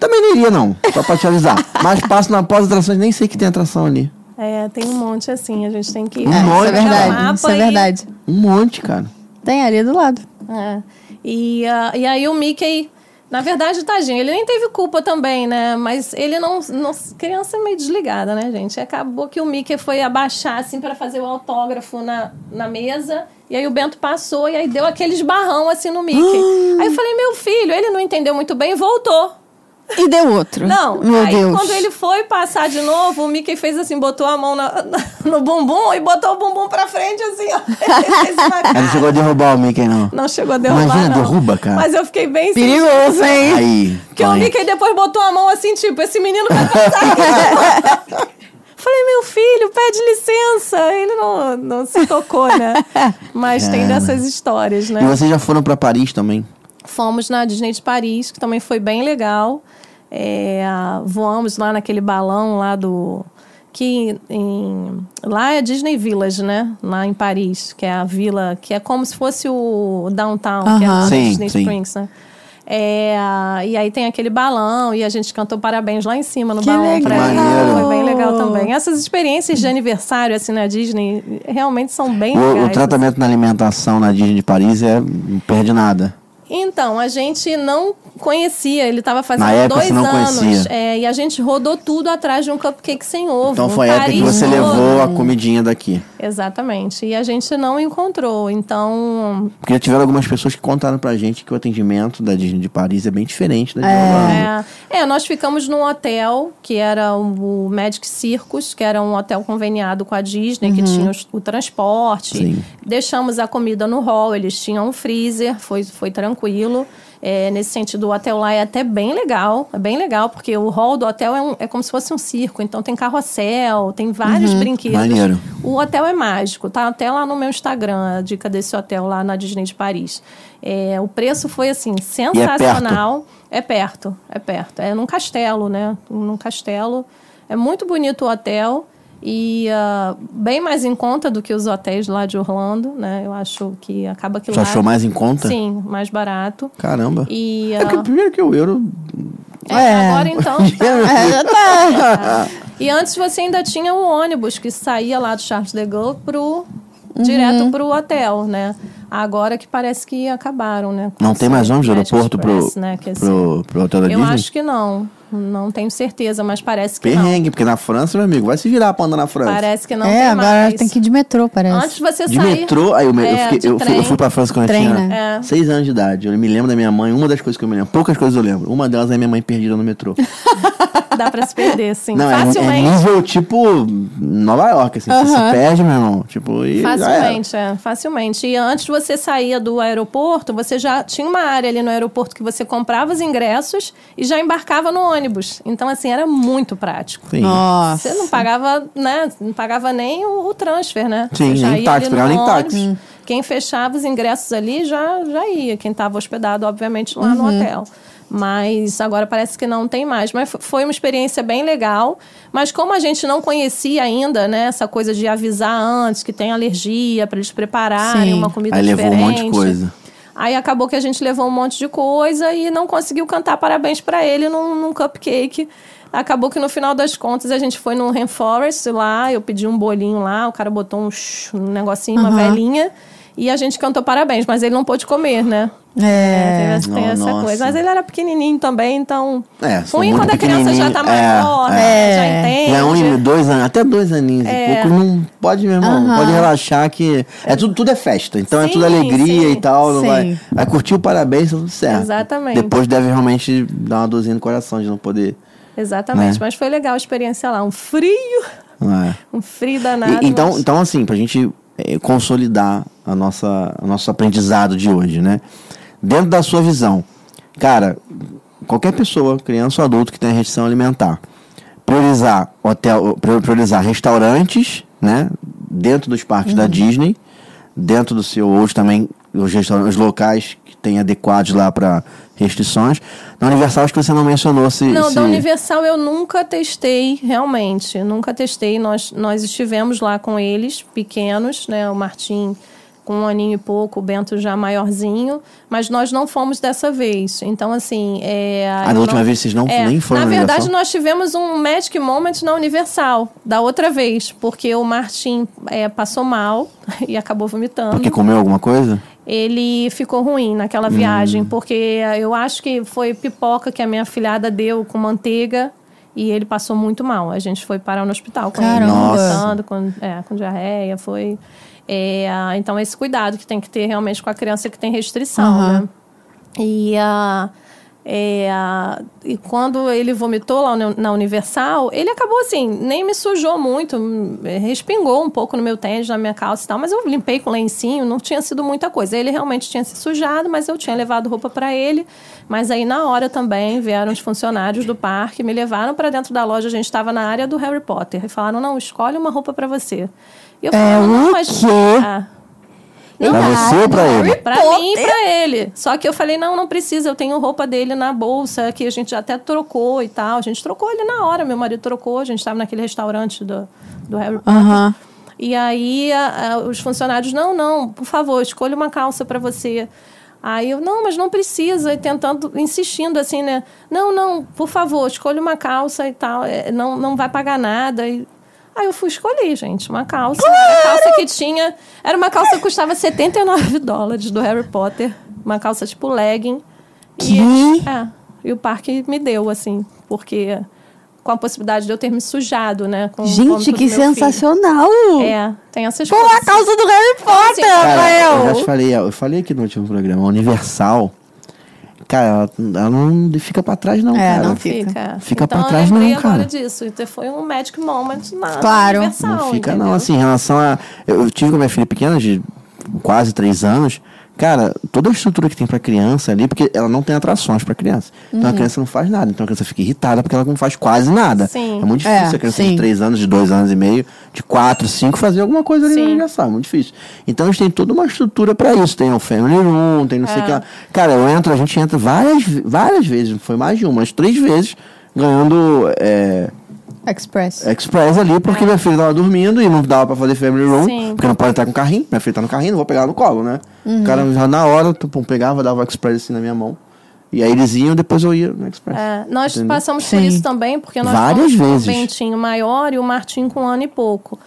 Também não iria, não, só pra te avisar. Mas passo na porta das atrações, nem sei que tem atração ali. É, tem um monte assim, a gente tem que ir. Um É, monte, isso é o verdade. Isso é e- verdade. Um monte, cara. Tem ali do lado. É. E, ah, e aí o Mickey, na verdade, tadinho, ele nem teve culpa também, né? Mas ele não, não. Criança é meio desligada, né, gente? Acabou que o Mickey foi abaixar, assim, para fazer o autógrafo na, na mesa. E aí o Bento passou e aí deu aquele esbarrão, assim, no Mickey. Aí eu falei, meu filho, ele não entendeu muito bem e voltou. E deu outro. Não, Meu aí Deus. quando ele foi passar de novo, o Mickey fez assim, botou a mão na- na- no bumbum e botou o bumbum pra frente, assim, ó. Ele não chegou a derrubar o Mickey, não. Não chegou a derrubar, Imagina, não. derruba, cara. Mas eu fiquei bem Perigoso, hein? Aí. Porque o. Mickey depois botou a mão assim, tipo, esse menino vai passar aqui. Falei, meu filho, pede licença. Ele não, não se tocou, né? Mas tem Cara. dessas histórias, né? E vocês já foram pra Paris também? Fomos na Disney de Paris, que também foi bem legal. É, voamos lá naquele balão lá do. Que em, lá é Disney Village, né? Lá em Paris, que é a vila, que é como se fosse o downtown, que é a. Sim, Disney sim. Springs, né? É, e aí tem aquele balão e a gente cantou parabéns lá em cima no Que balão pra legal. ele. Maneiro. Foi bem legal também. Essas experiências de aniversário assim na Disney realmente são bem O, legais. assim. o tratamento na alimentação na Disney de Paris é não perde nada. Então, a gente não conhecia, ele estava fazendo Na época dois você não anos. conhecia. É, e a gente rodou tudo atrás de um cupcake sem ovo. Então um foi a época que Paris você levou a comidinha daqui. Exatamente. E a gente não encontrou. Então. Porque já tiveram algumas pessoas que contaram pra gente que o atendimento da Disney de Paris é bem diferente da de Orlando. É, é, nós ficamos num hotel que era o Magic Circus, que era um hotel conveniado com a Disney, que tinha os- o, transporte. Sim. Deixamos a comida no hall, eles tinham um freezer, foi, foi tranquilo. É, nesse sentido, o hotel lá é até bem legal, é bem legal, porque o hall do hotel é, um- é como se fosse um circo, então tem carrossel, tem vários brinquedos. Maneiro. O hotel é mágico, tá até lá no meu Instagram, a dica desse hotel lá na Disney de Paris. É, o preço foi assim, sensacional. É perto, é perto. É num castelo, né? Num castelo. É muito bonito o hotel e ah, bem mais em conta do que os hotéis lá de Orlando, né? Eu acho que acaba que Você lá... achou mais em conta? Sim, mais barato. Caramba. E É que ah, primeiro que o euro. é, É. agora então... É, tá. E antes você ainda tinha o ônibus que saía lá do Charles de Gaulle pro, direto pro hotel, né? Agora que parece que acabaram, né? com Não tem mais ônibus do aeroporto pro, Express, né? Que esse- pro, pro hotel da Eu Disney? acho que não. Não tenho certeza, mas parece que Perrengue, porque na França, meu amigo, vai se virar pra andar na não. França. Parece que não é, tem agora mais. tem que ir de metrô, parece. Antes você De sair... metrô, aí eu, me- eu, É, fiquei- de eu, fui, eu fui pra França quando Trem, eu tinha né? É. seis anos de idade. Eu me lembro da minha mãe, uma das coisas que eu me lembro, poucas coisas eu lembro. Uma delas é minha mãe perdida no metrô. Dá pra se perder, sim. Não, é, é Facilmente. nível tipo Nova York, assim. Você se perde, meu irmão. Tipo, e. Facilmente, é, facilmente. E antes você saía do aeroporto, você já tinha uma área ali no aeroporto que você comprava os ingressos e já embarcava no ônibus. Então, assim, era muito prático. Sim. Nossa. Você não pagava, né? Não pagava nem o, o transfer, né? Sim, Você já nem ia táxi, no pagava nem ônibus. táxi. Quem fechava os ingressos ali já, já ia. Quem estava hospedado, obviamente, lá no Uhum. hotel. Mas agora parece que não tem mais. Mas foi uma experiência bem legal. Mas como a gente não conhecia ainda, né? Essa coisa de avisar antes que tem alergia, para eles prepararem Sim. uma comida Aí levou um diferente. monte de coisa. Aí acabou que a gente levou um monte de coisa e não conseguiu cantar parabéns pra ele num, num cupcake. Acabou que no final das contas a gente foi no Rainforest lá, eu pedi um bolinho lá, o cara botou um, um negocinho, uma Aham. velhinha, e a gente cantou parabéns, mas ele não pôde comer, né? É. tem, tem Não, essa nossa. coisa. Mas ele era pequenininho também, então. É, ruim quando a criança já tá maior, é, né? é. Já entende. Já é um, dois anos, até dois aninhos É. e pouco, não pode, meu irmão, pode relaxar que é tudo, tudo é festa, então é Sim, tudo alegria sim. e tal, não Sim. vai, vai curtir o parabéns, tá tudo certo. Exatamente. Depois deve realmente dar uma dorzinha no coração de não poder, Exatamente, Né? mas foi legal a experiência lá. Um frio, é. um frio danado. E- então, mas- então, assim, pra gente consolidar a nossa, o nosso aprendizado de hoje, né? Dentro da sua visão, cara, qualquer pessoa, criança ou adulto que tenha restrição alimentar, priorizar hotel, pri- priorizar restaurantes, né? Dentro dos parques da Disney, dentro do seu, hoje também, os restaurantes os locais tem adequados lá para restrições. Na Universal, acho que você não mencionou se. Não, se... da Universal eu nunca testei, realmente. Nunca testei. Nós, nós estivemos lá com eles, pequenos, né? O Martim com um aninho e pouco, o Bento já maiorzinho, mas nós não fomos dessa vez. Então, assim. É, Ah, na última não- vez vocês não É, nem foram Na verdade, nós tivemos um Magic Moment na Universal, da outra vez, porque o Martim é, passou mal e acabou vomitando Porque comeu alguma coisa? ele ficou ruim naquela viagem, porque eu acho que foi pipoca que a minha filhada deu com manteiga e ele passou muito mal. A gente foi parar no hospital com Caramba. ele, com, é, com diarreia, foi... é, então, esse cuidado que tem que ter realmente com a criança que tem restrição, Aham. né? E, a é, a- e quando ele vomitou lá na Universal, ele acabou assim, nem me sujou muito, hum, respingou um pouco no meu tênis, na minha calça e tal, mas eu limpei com lencinho, não tinha sido muita coisa. Ele realmente tinha se sujado, mas eu tinha levado roupa para ele. Mas aí na hora também vieram os funcionários do parque, me levaram para dentro da loja, a gente estava na área do Harry Potter, e falaram: não, escolhe uma roupa para você. E eu falei, É não, mas. quê? Ah, Pra você ou pra ele? Pra mim e pra ele. Só que eu falei, não, não precisa, eu tenho roupa dele na bolsa, que a gente até trocou e tal. A gente trocou ele na hora, meu marido trocou, a gente estava naquele restaurante do, do Harry Potter. E aí a- a- os funcionários, não, não, por favor, escolha uma calça pra você. Aí eu, não, mas não precisa, e tentando, insistindo assim, né? Não, não, por favor, escolha uma calça e tal, é, não, não vai pagar nada. E... Aí eu fui escolher, gente, uma calça. Uma calça que tinha. Era uma calça que custava 79 dólares do Harry Potter. Uma calça tipo legging. Que? E, é, e o parque me deu, assim, porque com a possibilidade de eu ter me sujado, né? Com Gente, que meu filho. sensacional! É, tem essas Pô, a coisas. calça do Harry Potter, Assim, Cara, eu já Rafael! te falei, eu falei aqui no último programa, a Universal, cara, ela, não fica pra trás, não, É, cara. não Fica. Fica. Então, pra trás eu não, cara. agora disso. Então, foi um magic moment na Claro. Não fica, entendeu? não. Assim, em relação a. Eu, eu tive com a minha filha pequena, de quase três anos. Cara, toda a estrutura que tem pra criança ali, porque ela não tem atrações pra criança. Então a criança não faz nada. Então a criança fica irritada porque ela não faz quase nada. Sim. É muito difícil É, a criança sim. de três anos, de dois anos e meio, de quatro, cinco, fazer alguma coisa ali Sim. no aniversário. É muito difícil. Então a gente tem toda uma estrutura pra isso. Tem o Family Room, tem não sei o É. que lá. Cara, eu entro, a gente entra várias, várias vezes, foi mais de uma, umas três vezes, ganhando. é, Express. Express ali, porque minha filha tava dormindo e não dava pra fazer family room, Sim. porque não pode entrar com carrinho. Minha filha tá no carrinho, não vou pegar ela no colo, né? Uhum. O cara já na hora, tu, pum, pegava, dava o Express assim na minha mão. E aí eles iam, depois eu ia no Express. É, nós Entendeu? passamos por Sim. isso também, porque nós Várias fomos com vezes. o Bentinho maior e o Martim com um ano e pouco.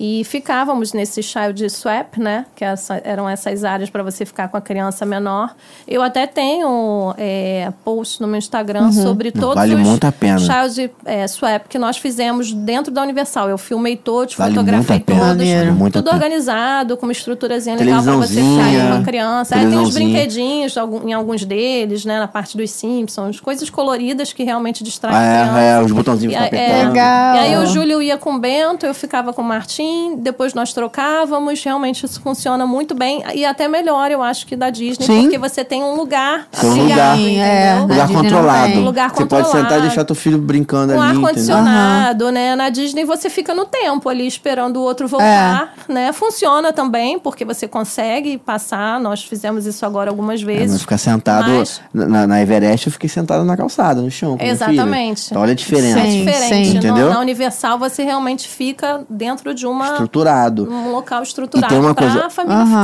E ficávamos nesse child swap, né? Que essa- eram essas áreas para você ficar com a criança menor. Eu até tenho é, post no meu Instagram sobre Não, todos vale os muito a pena. child é, swap que nós fizemos dentro da Universal. Eu filmei todos, Vale fotografei muito a pena. todos. Maneiro. Muito a tudo pena. organizado, com uma estruturazinha legal para você ficar com a criança. Aí tem uns brinquedinhos em alguns deles, né? Na parte dos Simpsons. Coisas coloridas que realmente distraem a É, criança. é, os botãozinhos E, é, e aí o Júlio ia com o Bento, eu ficava com o Martim, depois nós trocávamos. Realmente isso funciona muito bem. E até melhor, eu acho, que da Disney, Sim. porque você tem um lugar Tem um assim, lugar. é. Lugar controlado. tem. Lugar Você pode sentar e controlado. deixar teu filho brincando Com ali, entendeu? ar-condicionado, né? Na Disney você fica no tempo ali esperando o outro voltar, É. né? Funciona também, porque você consegue passar. Nós fizemos isso agora algumas É, vezes. mas ficar sentado Mas- na, na Everest, eu fiquei sentado na calçada, no chão. com meu filho. Exatamente. Então olha a diferença. É Sim, diferente. sim. No- Entendeu? na Universal você realmente fica dentro de uma, Estruturado. um local estruturado E tem uma pra coisa-.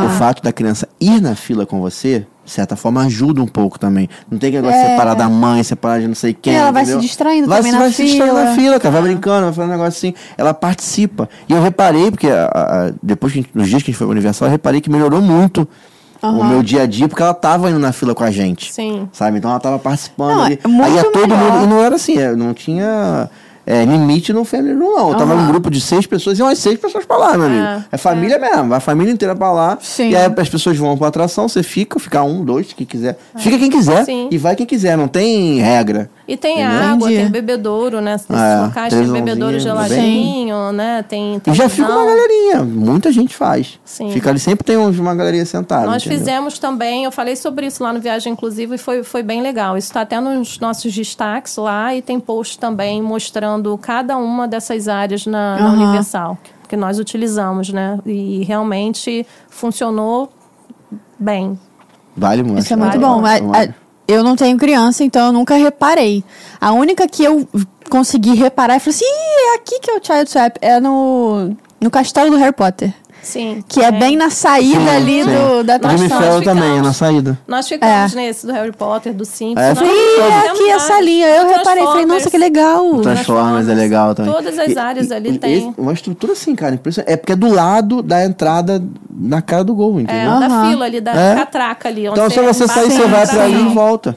O fato da criança ir na fila com você, de certa forma, ajuda um pouco também. Não tem que negócio de separar da mãe, separar de não sei quem. E ela vai entendeu? se distraindo vai, também se- na vai se distraindo na fila, cara. Vai brincando, vai fazendo um negócio assim. Ela participa. E eu reparei, porque a- a- depois que a gente- nos dias que a gente foi pro Universal, eu reparei que melhorou muito o meu dia a dia, porque ela tava indo na fila com a gente. Sim. Sabe? Então ela tava participando Não, ali. é muito Aí ia todo melhor. mundo. E não era assim, é, não tinha. É, limite no Family Room, não. Eu tava num grupo de seis pessoas e umas seis pessoas pra lá, meu amigo. É, família mesmo, vai a família inteira pra lá. Sim. E aí as pessoas vão pra atração, você fica, fica um, dois, quem quiser. Fica quem quiser Sim. e vai quem quiser, não tem regra. E tem Entendeu? água, Entendi. tem bebedouro, né? Nesses É, locais tem bebedouro geladinho, né? Tem, E já fica uma galerinha, muita gente faz. Sim. Fica ali, sempre tem uma galerinha sentada. Nós entendeu? fizemos também, eu falei sobre isso lá no Viagem Inclusive e foi, foi bem legal. Isso está até nos nossos destaques lá e tem post também mostrando cada uma dessas áreas na, na Aham. Universal que, nós utilizamos, né? E realmente funcionou bem. Vale muito. Isso é muito Vale. bom. Vale. a- eu não tenho criança, então eu nunca reparei. A única que eu consegui reparar e falei assim: é aqui que é o Child Swap. É no, no castelo do Harry Potter. Sim. Que é, bem na saída Sim, ali sim. do, da O Jimmy nós Fallon ficamos- também, é na saída. Nós ficamos É. nesse do Harry Potter, do Simpsons. É, é aqui a vários. salinha. Eu reparei, falei, nossa, que legal. O Transformers é legal também. Todas as áreas e- ali e- tem. Uma estrutura assim, cara. impressionante. É porque é do lado da entrada na cara do gol, É, entendeu? da Aham. fila ali, da É. catraca ali. Onde Então, se você sair, você vai pra ali. e volta.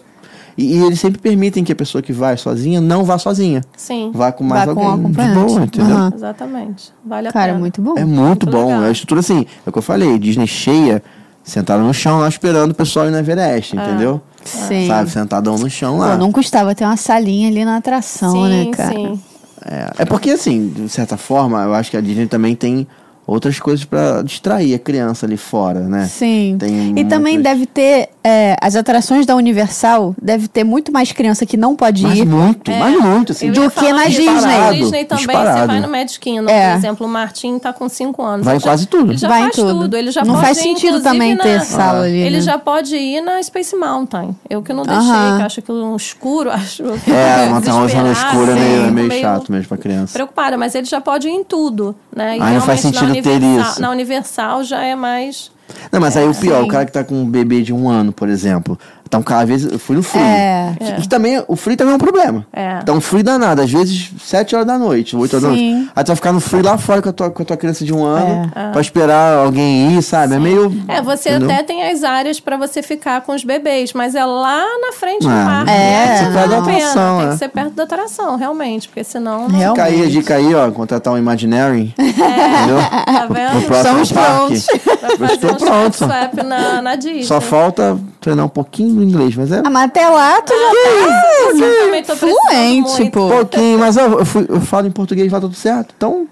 E, e eles sempre permitem que a pessoa que vai sozinha não vá sozinha. Sim, Vá com mais Vá com alguém. de acompanhante. boa, entendeu? Aham. exatamente. Vale a Cara, pena. muito bom. É muito, Muito bom. legal. É a estrutura assim, é o que eu falei, Disney cheia, sentada no chão lá esperando o pessoal ir na Everest, entendeu? Sim. Sabe, sentadão no chão Pô, lá. não custava ter uma salinha ali na atração, sim, né, cara? sim. É, é porque, assim, de certa forma, eu acho que a Disney também tem outras coisas pra distrair a criança ali fora, né? Sim. Tem e também deve ter. é, as atrações da Universal deve ter muito mais criança que não pode Mas ir. muito, mas muito, assim. Do que na. Disney. Na Disparado, Disney também, disparado. você vai no Magic Kingdom, É. por exemplo, o Martin tá com 5 anos. Vai em Ele já- quase tudo. Ele já Vai em faz tudo. tudo. Ele já Não pode faz ir, sentido também na- ter sala ali, Ele né? já pode ir na Space Mountain. Eu que não deixei, Aham. que eu acho aquilo um escuro, acho. É, uma montanha no escuro é meio, é meio meio chato mesmo pra criança. Preocupada, mas ele já pode ir em tudo, né? E Aí não faz sentido ter Universal- isso. Na Universal já é mais... Não, mas aí o pior, sim. o cara que tá com um bebê de um ano, por exemplo. Então, cada vez eu fui no frio. É. Que, que também, o frio também é um problema. É. Então, frio danado. Às vezes, 7 horas da noite, 8 horas da Sim. noite. Aí tu vai ficar no frio lá fora com a tua, com a tua criança de um ano, É. pra esperar alguém ir, sabe? É meio. É, você entendeu? até tem as áreas pra você ficar com os bebês, mas é lá na frente do Ah, parque. é, né? você Não perde vale a a pena, atração, Tem é. que ser perto da atração, realmente, porque senão... Não... Realmente. Fica aí a dica aí, ó, contratar um Imaginary. Entendeu? Tá vendo? No próximo Somos parque. Fazer estou um pronto. na, na Disney. Só falta treinar um pouquinho no inglês, mas é Ah, mas até lá tu já tô precisando fluente, muito. pô. pouquinho, mas eu, eu, fui- eu falo em português lá tudo certo. Então,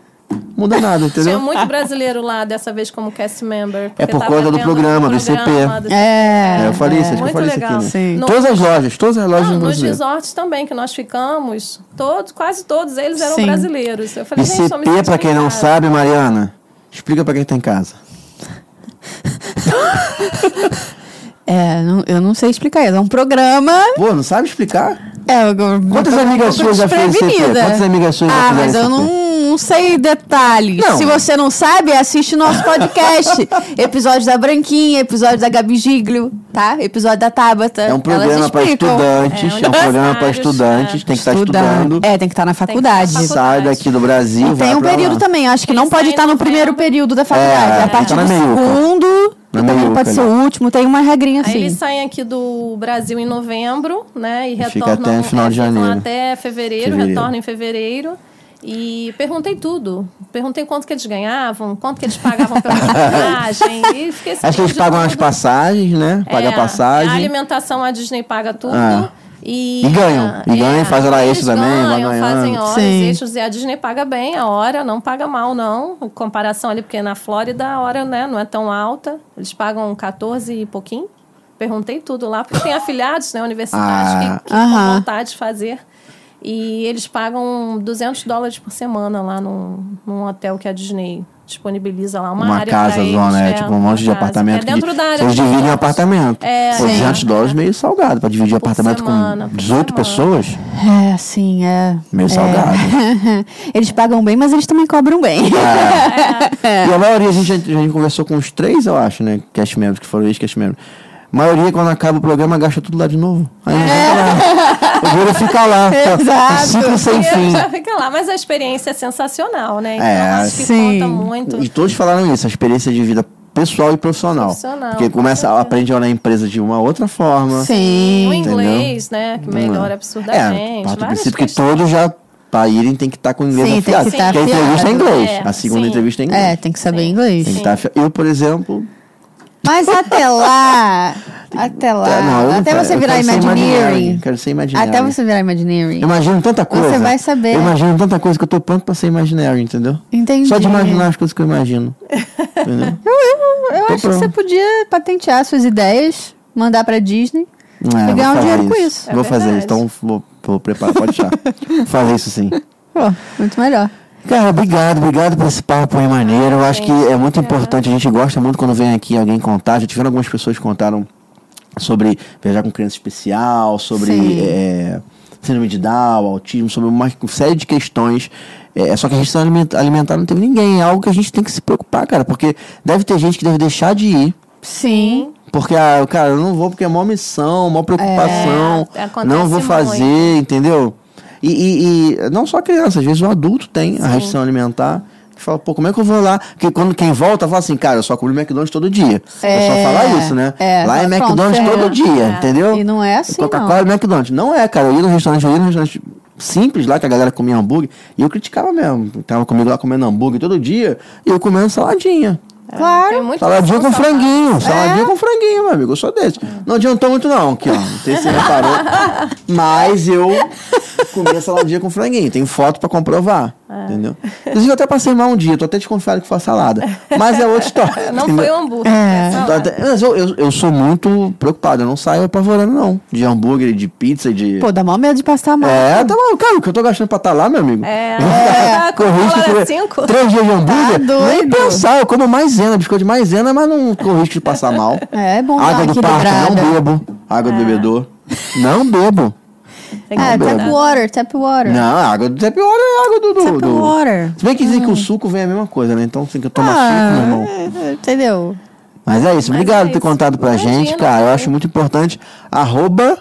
muda nada, Tinha entendeu? muito brasileiro lá dessa vez como cast member. É por conta do programa, do programa, ICP. do- É. É, eu falei isso, acho que eu Muito falei legal. isso aqui, né? Sim. No- Todas as lojas, todas as lojas Não, no nos resorts também que nós ficamos, todos, quase todos eles eram Sim. brasileiros. Eu falei, gente, me ICP, pra sentindo quem em não sabe, Mariana, explica pra quem tá em casa. É, não- eu não sei explicar isso. É um programa. Pô, não sabe explicar? É, eu- Quantas eu amigas um suas já fez. Quantas amigas suas já Ah, mas eu não, não sei detalhes. Não. Se você não sabe, assiste nosso podcast. episódio da Branquinha, episódio da Gabi Giglio, tá? Episódio da Tabata. É um programa pra explicam. estudantes, É, é, um programa pra universitários, estudantes, é. tem que estar Estudando. estudando. É, tem que estar na que estar na faculdade. faculdade. Sai daqui do Brasil, E vai tem um pra período lá. também, acho que não pode estar no primeiro período da faculdade. É, a partir tá do segundo, Na também meiuca pode ser o último, tem uma regrinha Aí assim. eles saem aqui do Brasil em novembro, né? E fica retornam até final de é, janeiro. até fevereiro, Fevereiro. retornam em fevereiro. E perguntei tudo. Perguntei quanto que eles ganhavam, quanto que eles pagavam pela viagem. E fiquei Acho que eles pagam as tudo. passagens, né? Paga É, a passagem. A alimentação a Disney paga tudo. Ah. E, E ganham. E ganham, faz hora extra também, ganham, fazem horas Sim. extras. E a Disney paga bem a hora, não paga mal, não. Em comparação ali, porque na Flórida a hora né, não é tão alta. Eles pagam 14 e pouquinho. Perguntei tudo lá, porque tem afiliados, né, universitários, Ah. que, que com vontade de fazer. E eles pagam 200 dólares por semana lá num, num hotel que a Disney disponibiliza lá. Uma, Uma área casa eles, zona, é, é, tipo um monte de casa. apartamento. É dentro que da área Eles dos dividem apartamento. É, Pô, sim. 200 dólares meio salgado. Pra dividir Por apartamento semana, com por 18 semana. pessoas, É, assim, é. meio é. salgado. eles pagam bem, mas eles também cobram bem. E a maioria, a gente, a gente conversou com uns três, eu acho, né? Cash members, que foram ex-cash members. A maioria, quando acaba o programa, gasta tudo lá de novo. Aí não lá. O dinheiro fica lá. Exato. É ciclo sem fim. já fica lá, mas a experiência é sensacional, né? Então É, acho que sim. conta muito. E todos falaram isso, a experiência de vida pessoal e profissional. Profissional, Porque com começa a certeza. aprender a olhar a empresa de uma outra forma. O Sim. inglês, né? Que melhora É, absurdamente. parte do princípio que todos já, para irem, tem que estar com o inglês Sim, tem afiado. que estar Porque a entrevista é em inglês. É, a segunda sim. entrevista é em inglês. É, tem que saber Sim. inglês. Tem que estar afiado. Eu, por exemplo, Mas até lá, até lá, não, até quero- você virar Imagineering, Imagineering, quero ser Imagineering. até você virar Imagineering, eu imagino tanta coisa. Você vai saber. Eu imagino tanta coisa que eu tô pronto pra ser imaginário, entendeu? entendi. Só de imaginar as coisas que eu imagino. entendeu? Eu, eu, eu acho que você pronto. podia patentear suas ideias, mandar pra Disney. É, E ganhar vou um fazer dinheiro com isso. Vou É fazer verdade. isso, então vou, vou preparar, pode deixar. vou fazer isso sim. Pô, muito melhor. Cara, obrigado, obrigado por esse papo aí maneiro. Eu acho que é muito importante, a gente gosta muito quando vem aqui alguém contar. Já tiveram algumas pessoas que contaram sobre viajar com criança especial, sobre é, síndrome de Down, autismo, sobre uma série de questões. É, só que a gestão alimenta- alimentar não teve ninguém. É algo que a gente tem que se preocupar, cara. Porque deve ter gente que deve deixar de ir. Sim. Porque, ah, cara, eu não vou porque é mó missão, mó preocupação. É, não vou fazer, muito. entendeu? E, e- e não só a criança, às vezes o adulto tem a restrição alimentar. Que fala, pô, como é que eu vou lá? Porque quando quem volta fala assim, cara, eu só comi McDonald's todo dia. É, só É, falar isso, né? é, lá é pronto, McDonald's ferrou. todo dia, É. entendeu? E não é assim, Coca-Cola e McDonald's. Não é, cara. Eu ia no restaurante, eu ia no restaurante simples lá, que a galera comia hambúrguer, e eu criticava mesmo. Tava comigo lá comendo hambúrguer todo dia, e eu comendo saladinha. Claro. Tem muito Saladinha com franguinho, saladinha com franguinho, meu amigo. Eu sou desse. Não adiantou muito, não, aqui, ó. Não sei se você reparou. Mas eu comi a saladinha com franguinho. Tem foto pra comprovar. Entendeu? Inclusive, eu até passei mal um dia, tô até desconfiado que foi a salada. Mas é outra história. Não entendeu? foi o hambúrguer. É. é até- Mas eu, eu, eu sou muito preocupado, eu não saio apavorando, não. De hambúrguer, de pizza, de. Pô, dá mal medo de passar mal. É, tá maluco, cara, o que eu tô gastando pra estar lá, meu amigo. É, É, com com risco de cinco. três dias de hambúrguer. Tá nem pensar, eu como maisena, biscoito de maisena, mas não corro risco de passar mal. É, é bom Água do parque, não bebo. Água do bebedor. Não bebo. Tem que É, Não, tap water, tap water. Não, a água do tap water é água do. do, Tap do- water. Se bem que dizem que o suco vem a mesma coisa, né? Então assim que eu tomo suco, meu irmão. é, entendeu? Mas é isso, Mas obrigado é por ter isso. contado pra Imagina, gente, cara. Eu acho muito importante. Arroba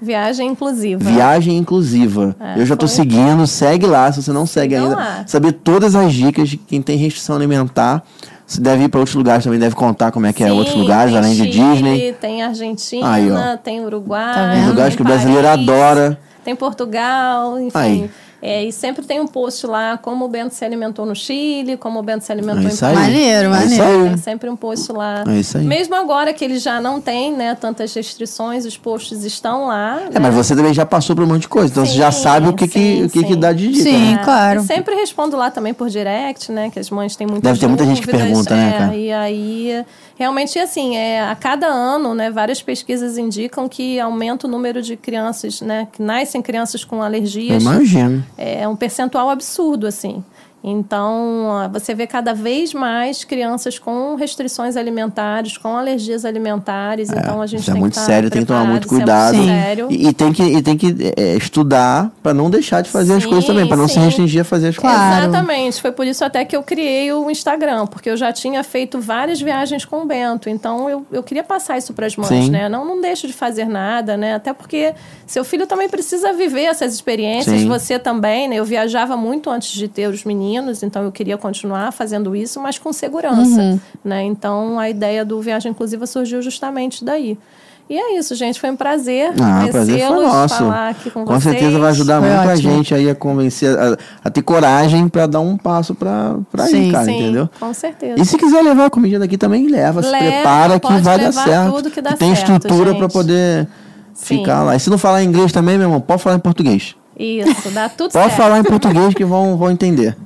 Viagem inclusiva. Viagem Inclusiva. É, eu já tô seguindo, segue lá, se você não segue Sigam ainda. lá. Saber todas as dicas de quem tem restrição alimentar. Se deve ir para outros lugares também, deve contar como é que é Sim, outros lugares, além de Disney. Tem Argentina, Aí, tem Uruguai. Tá lugares que o brasileiro Paris, adora. Tem Portugal, enfim. Aí. É, e sempre tem um post lá como o Bento se alimentou no Chile, como o Bento se alimentou É em isso aí. Maneiro, É isso maneiro. aí. Tem sempre um post lá. É isso aí. Mesmo agora que ele já não tem né, tantas restrições, os posts estão lá. É, mas você também já passou por um monte de coisa, então você já Sim, sabe o que, que, sim, o que, que sim. dá de dica. Sim. né? claro. E sempre respondo lá também por direct, né? Que as mães têm muitas Deve ter muita gente que dúvidas, pergunta, né, é, cara? E aí, realmente, assim, é, a cada ano, né? Várias pesquisas indicam que aumenta o número de crianças, né? Que nascem crianças com Eu alergias. imagino. É um percentual absurdo, assim. Então, você vê cada vez mais crianças com restrições alimentares, com alergias alimentares. então, a gente Isso é tem muito que tá sério, tem que tomar muito preparado, cuidado. isso é muito sério. E, e tem que, e tem que é, estudar para não deixar de fazer as Sim, coisas também, para não se restringir a fazer as coisas. Claro. Exatamente. Foi por isso até que eu criei o Instagram, porque eu já tinha feito várias viagens com o Bento. Então eu, eu queria passar isso para as mães, Sim. né? Não, não deixo de fazer nada, né? Até porque seu filho também precisa viver essas experiências, Sim. você também, né? Eu viajava muito antes de ter os meninos, então eu queria continuar fazendo isso, mas com segurança, Uhum. né? Então a ideia do Viagem Inclusiva surgiu justamente daí. E é isso, gente. Foi um prazer Ah, o prazer foi conhecê-los, nosso. falar aqui com, Com vocês. certeza vai ajudar Foi muito a ótimo. gente aí a convencer, a, a ter coragem pra dar um passo Sim, ir, cara, Sim, entendeu? com certeza. E se quiser levar a comida daqui também, leva. se Leva, prepara que pode vai dar levar certo. tudo que dá tem certo, estrutura gente. poder Sim. ficar lá. E se não falar inglês também, meu irmão, pode falar em português. Isso, dá tudo Pode certo. falar em português que vão, vão entender.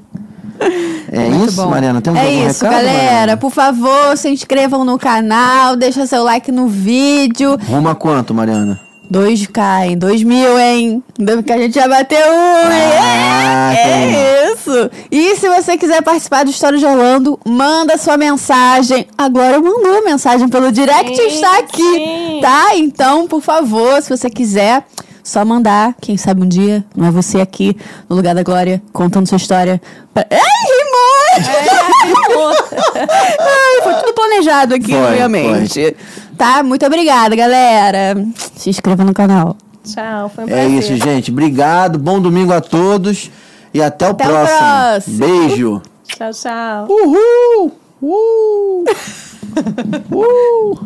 É Muito isso, bom. Mariana? Temos é algum isso, recado, galera. Mariana? Por favor, se inscrevam no canal, deixa seu like no vídeo. Rumo a quanto, Mariana? 2K, hein? 2 mil, hein? Ainda bem que a gente já bateu um, hein? Ah, É, é isso. E se você quiser participar do História de Orlando, manda sua mensagem. A Glória mandou a mensagem pelo direct Sim, está aqui, sim. tá? Então, por favor, se você quiser, só mandar. Quem sabe um dia não é você aqui no lugar da Glória contando sua história. Pra... Ai, rimou! Ai, foi tudo planejado aqui Foi, na minha mente. Tá? Muito obrigada, galera. Se inscreva no canal. Tchau, foi um É prazer. isso, gente. Obrigado. Bom domingo a todos. E até o Até o próximo. próximo. Beijo. Tchau, tchau. Uhul! Uh! Uh!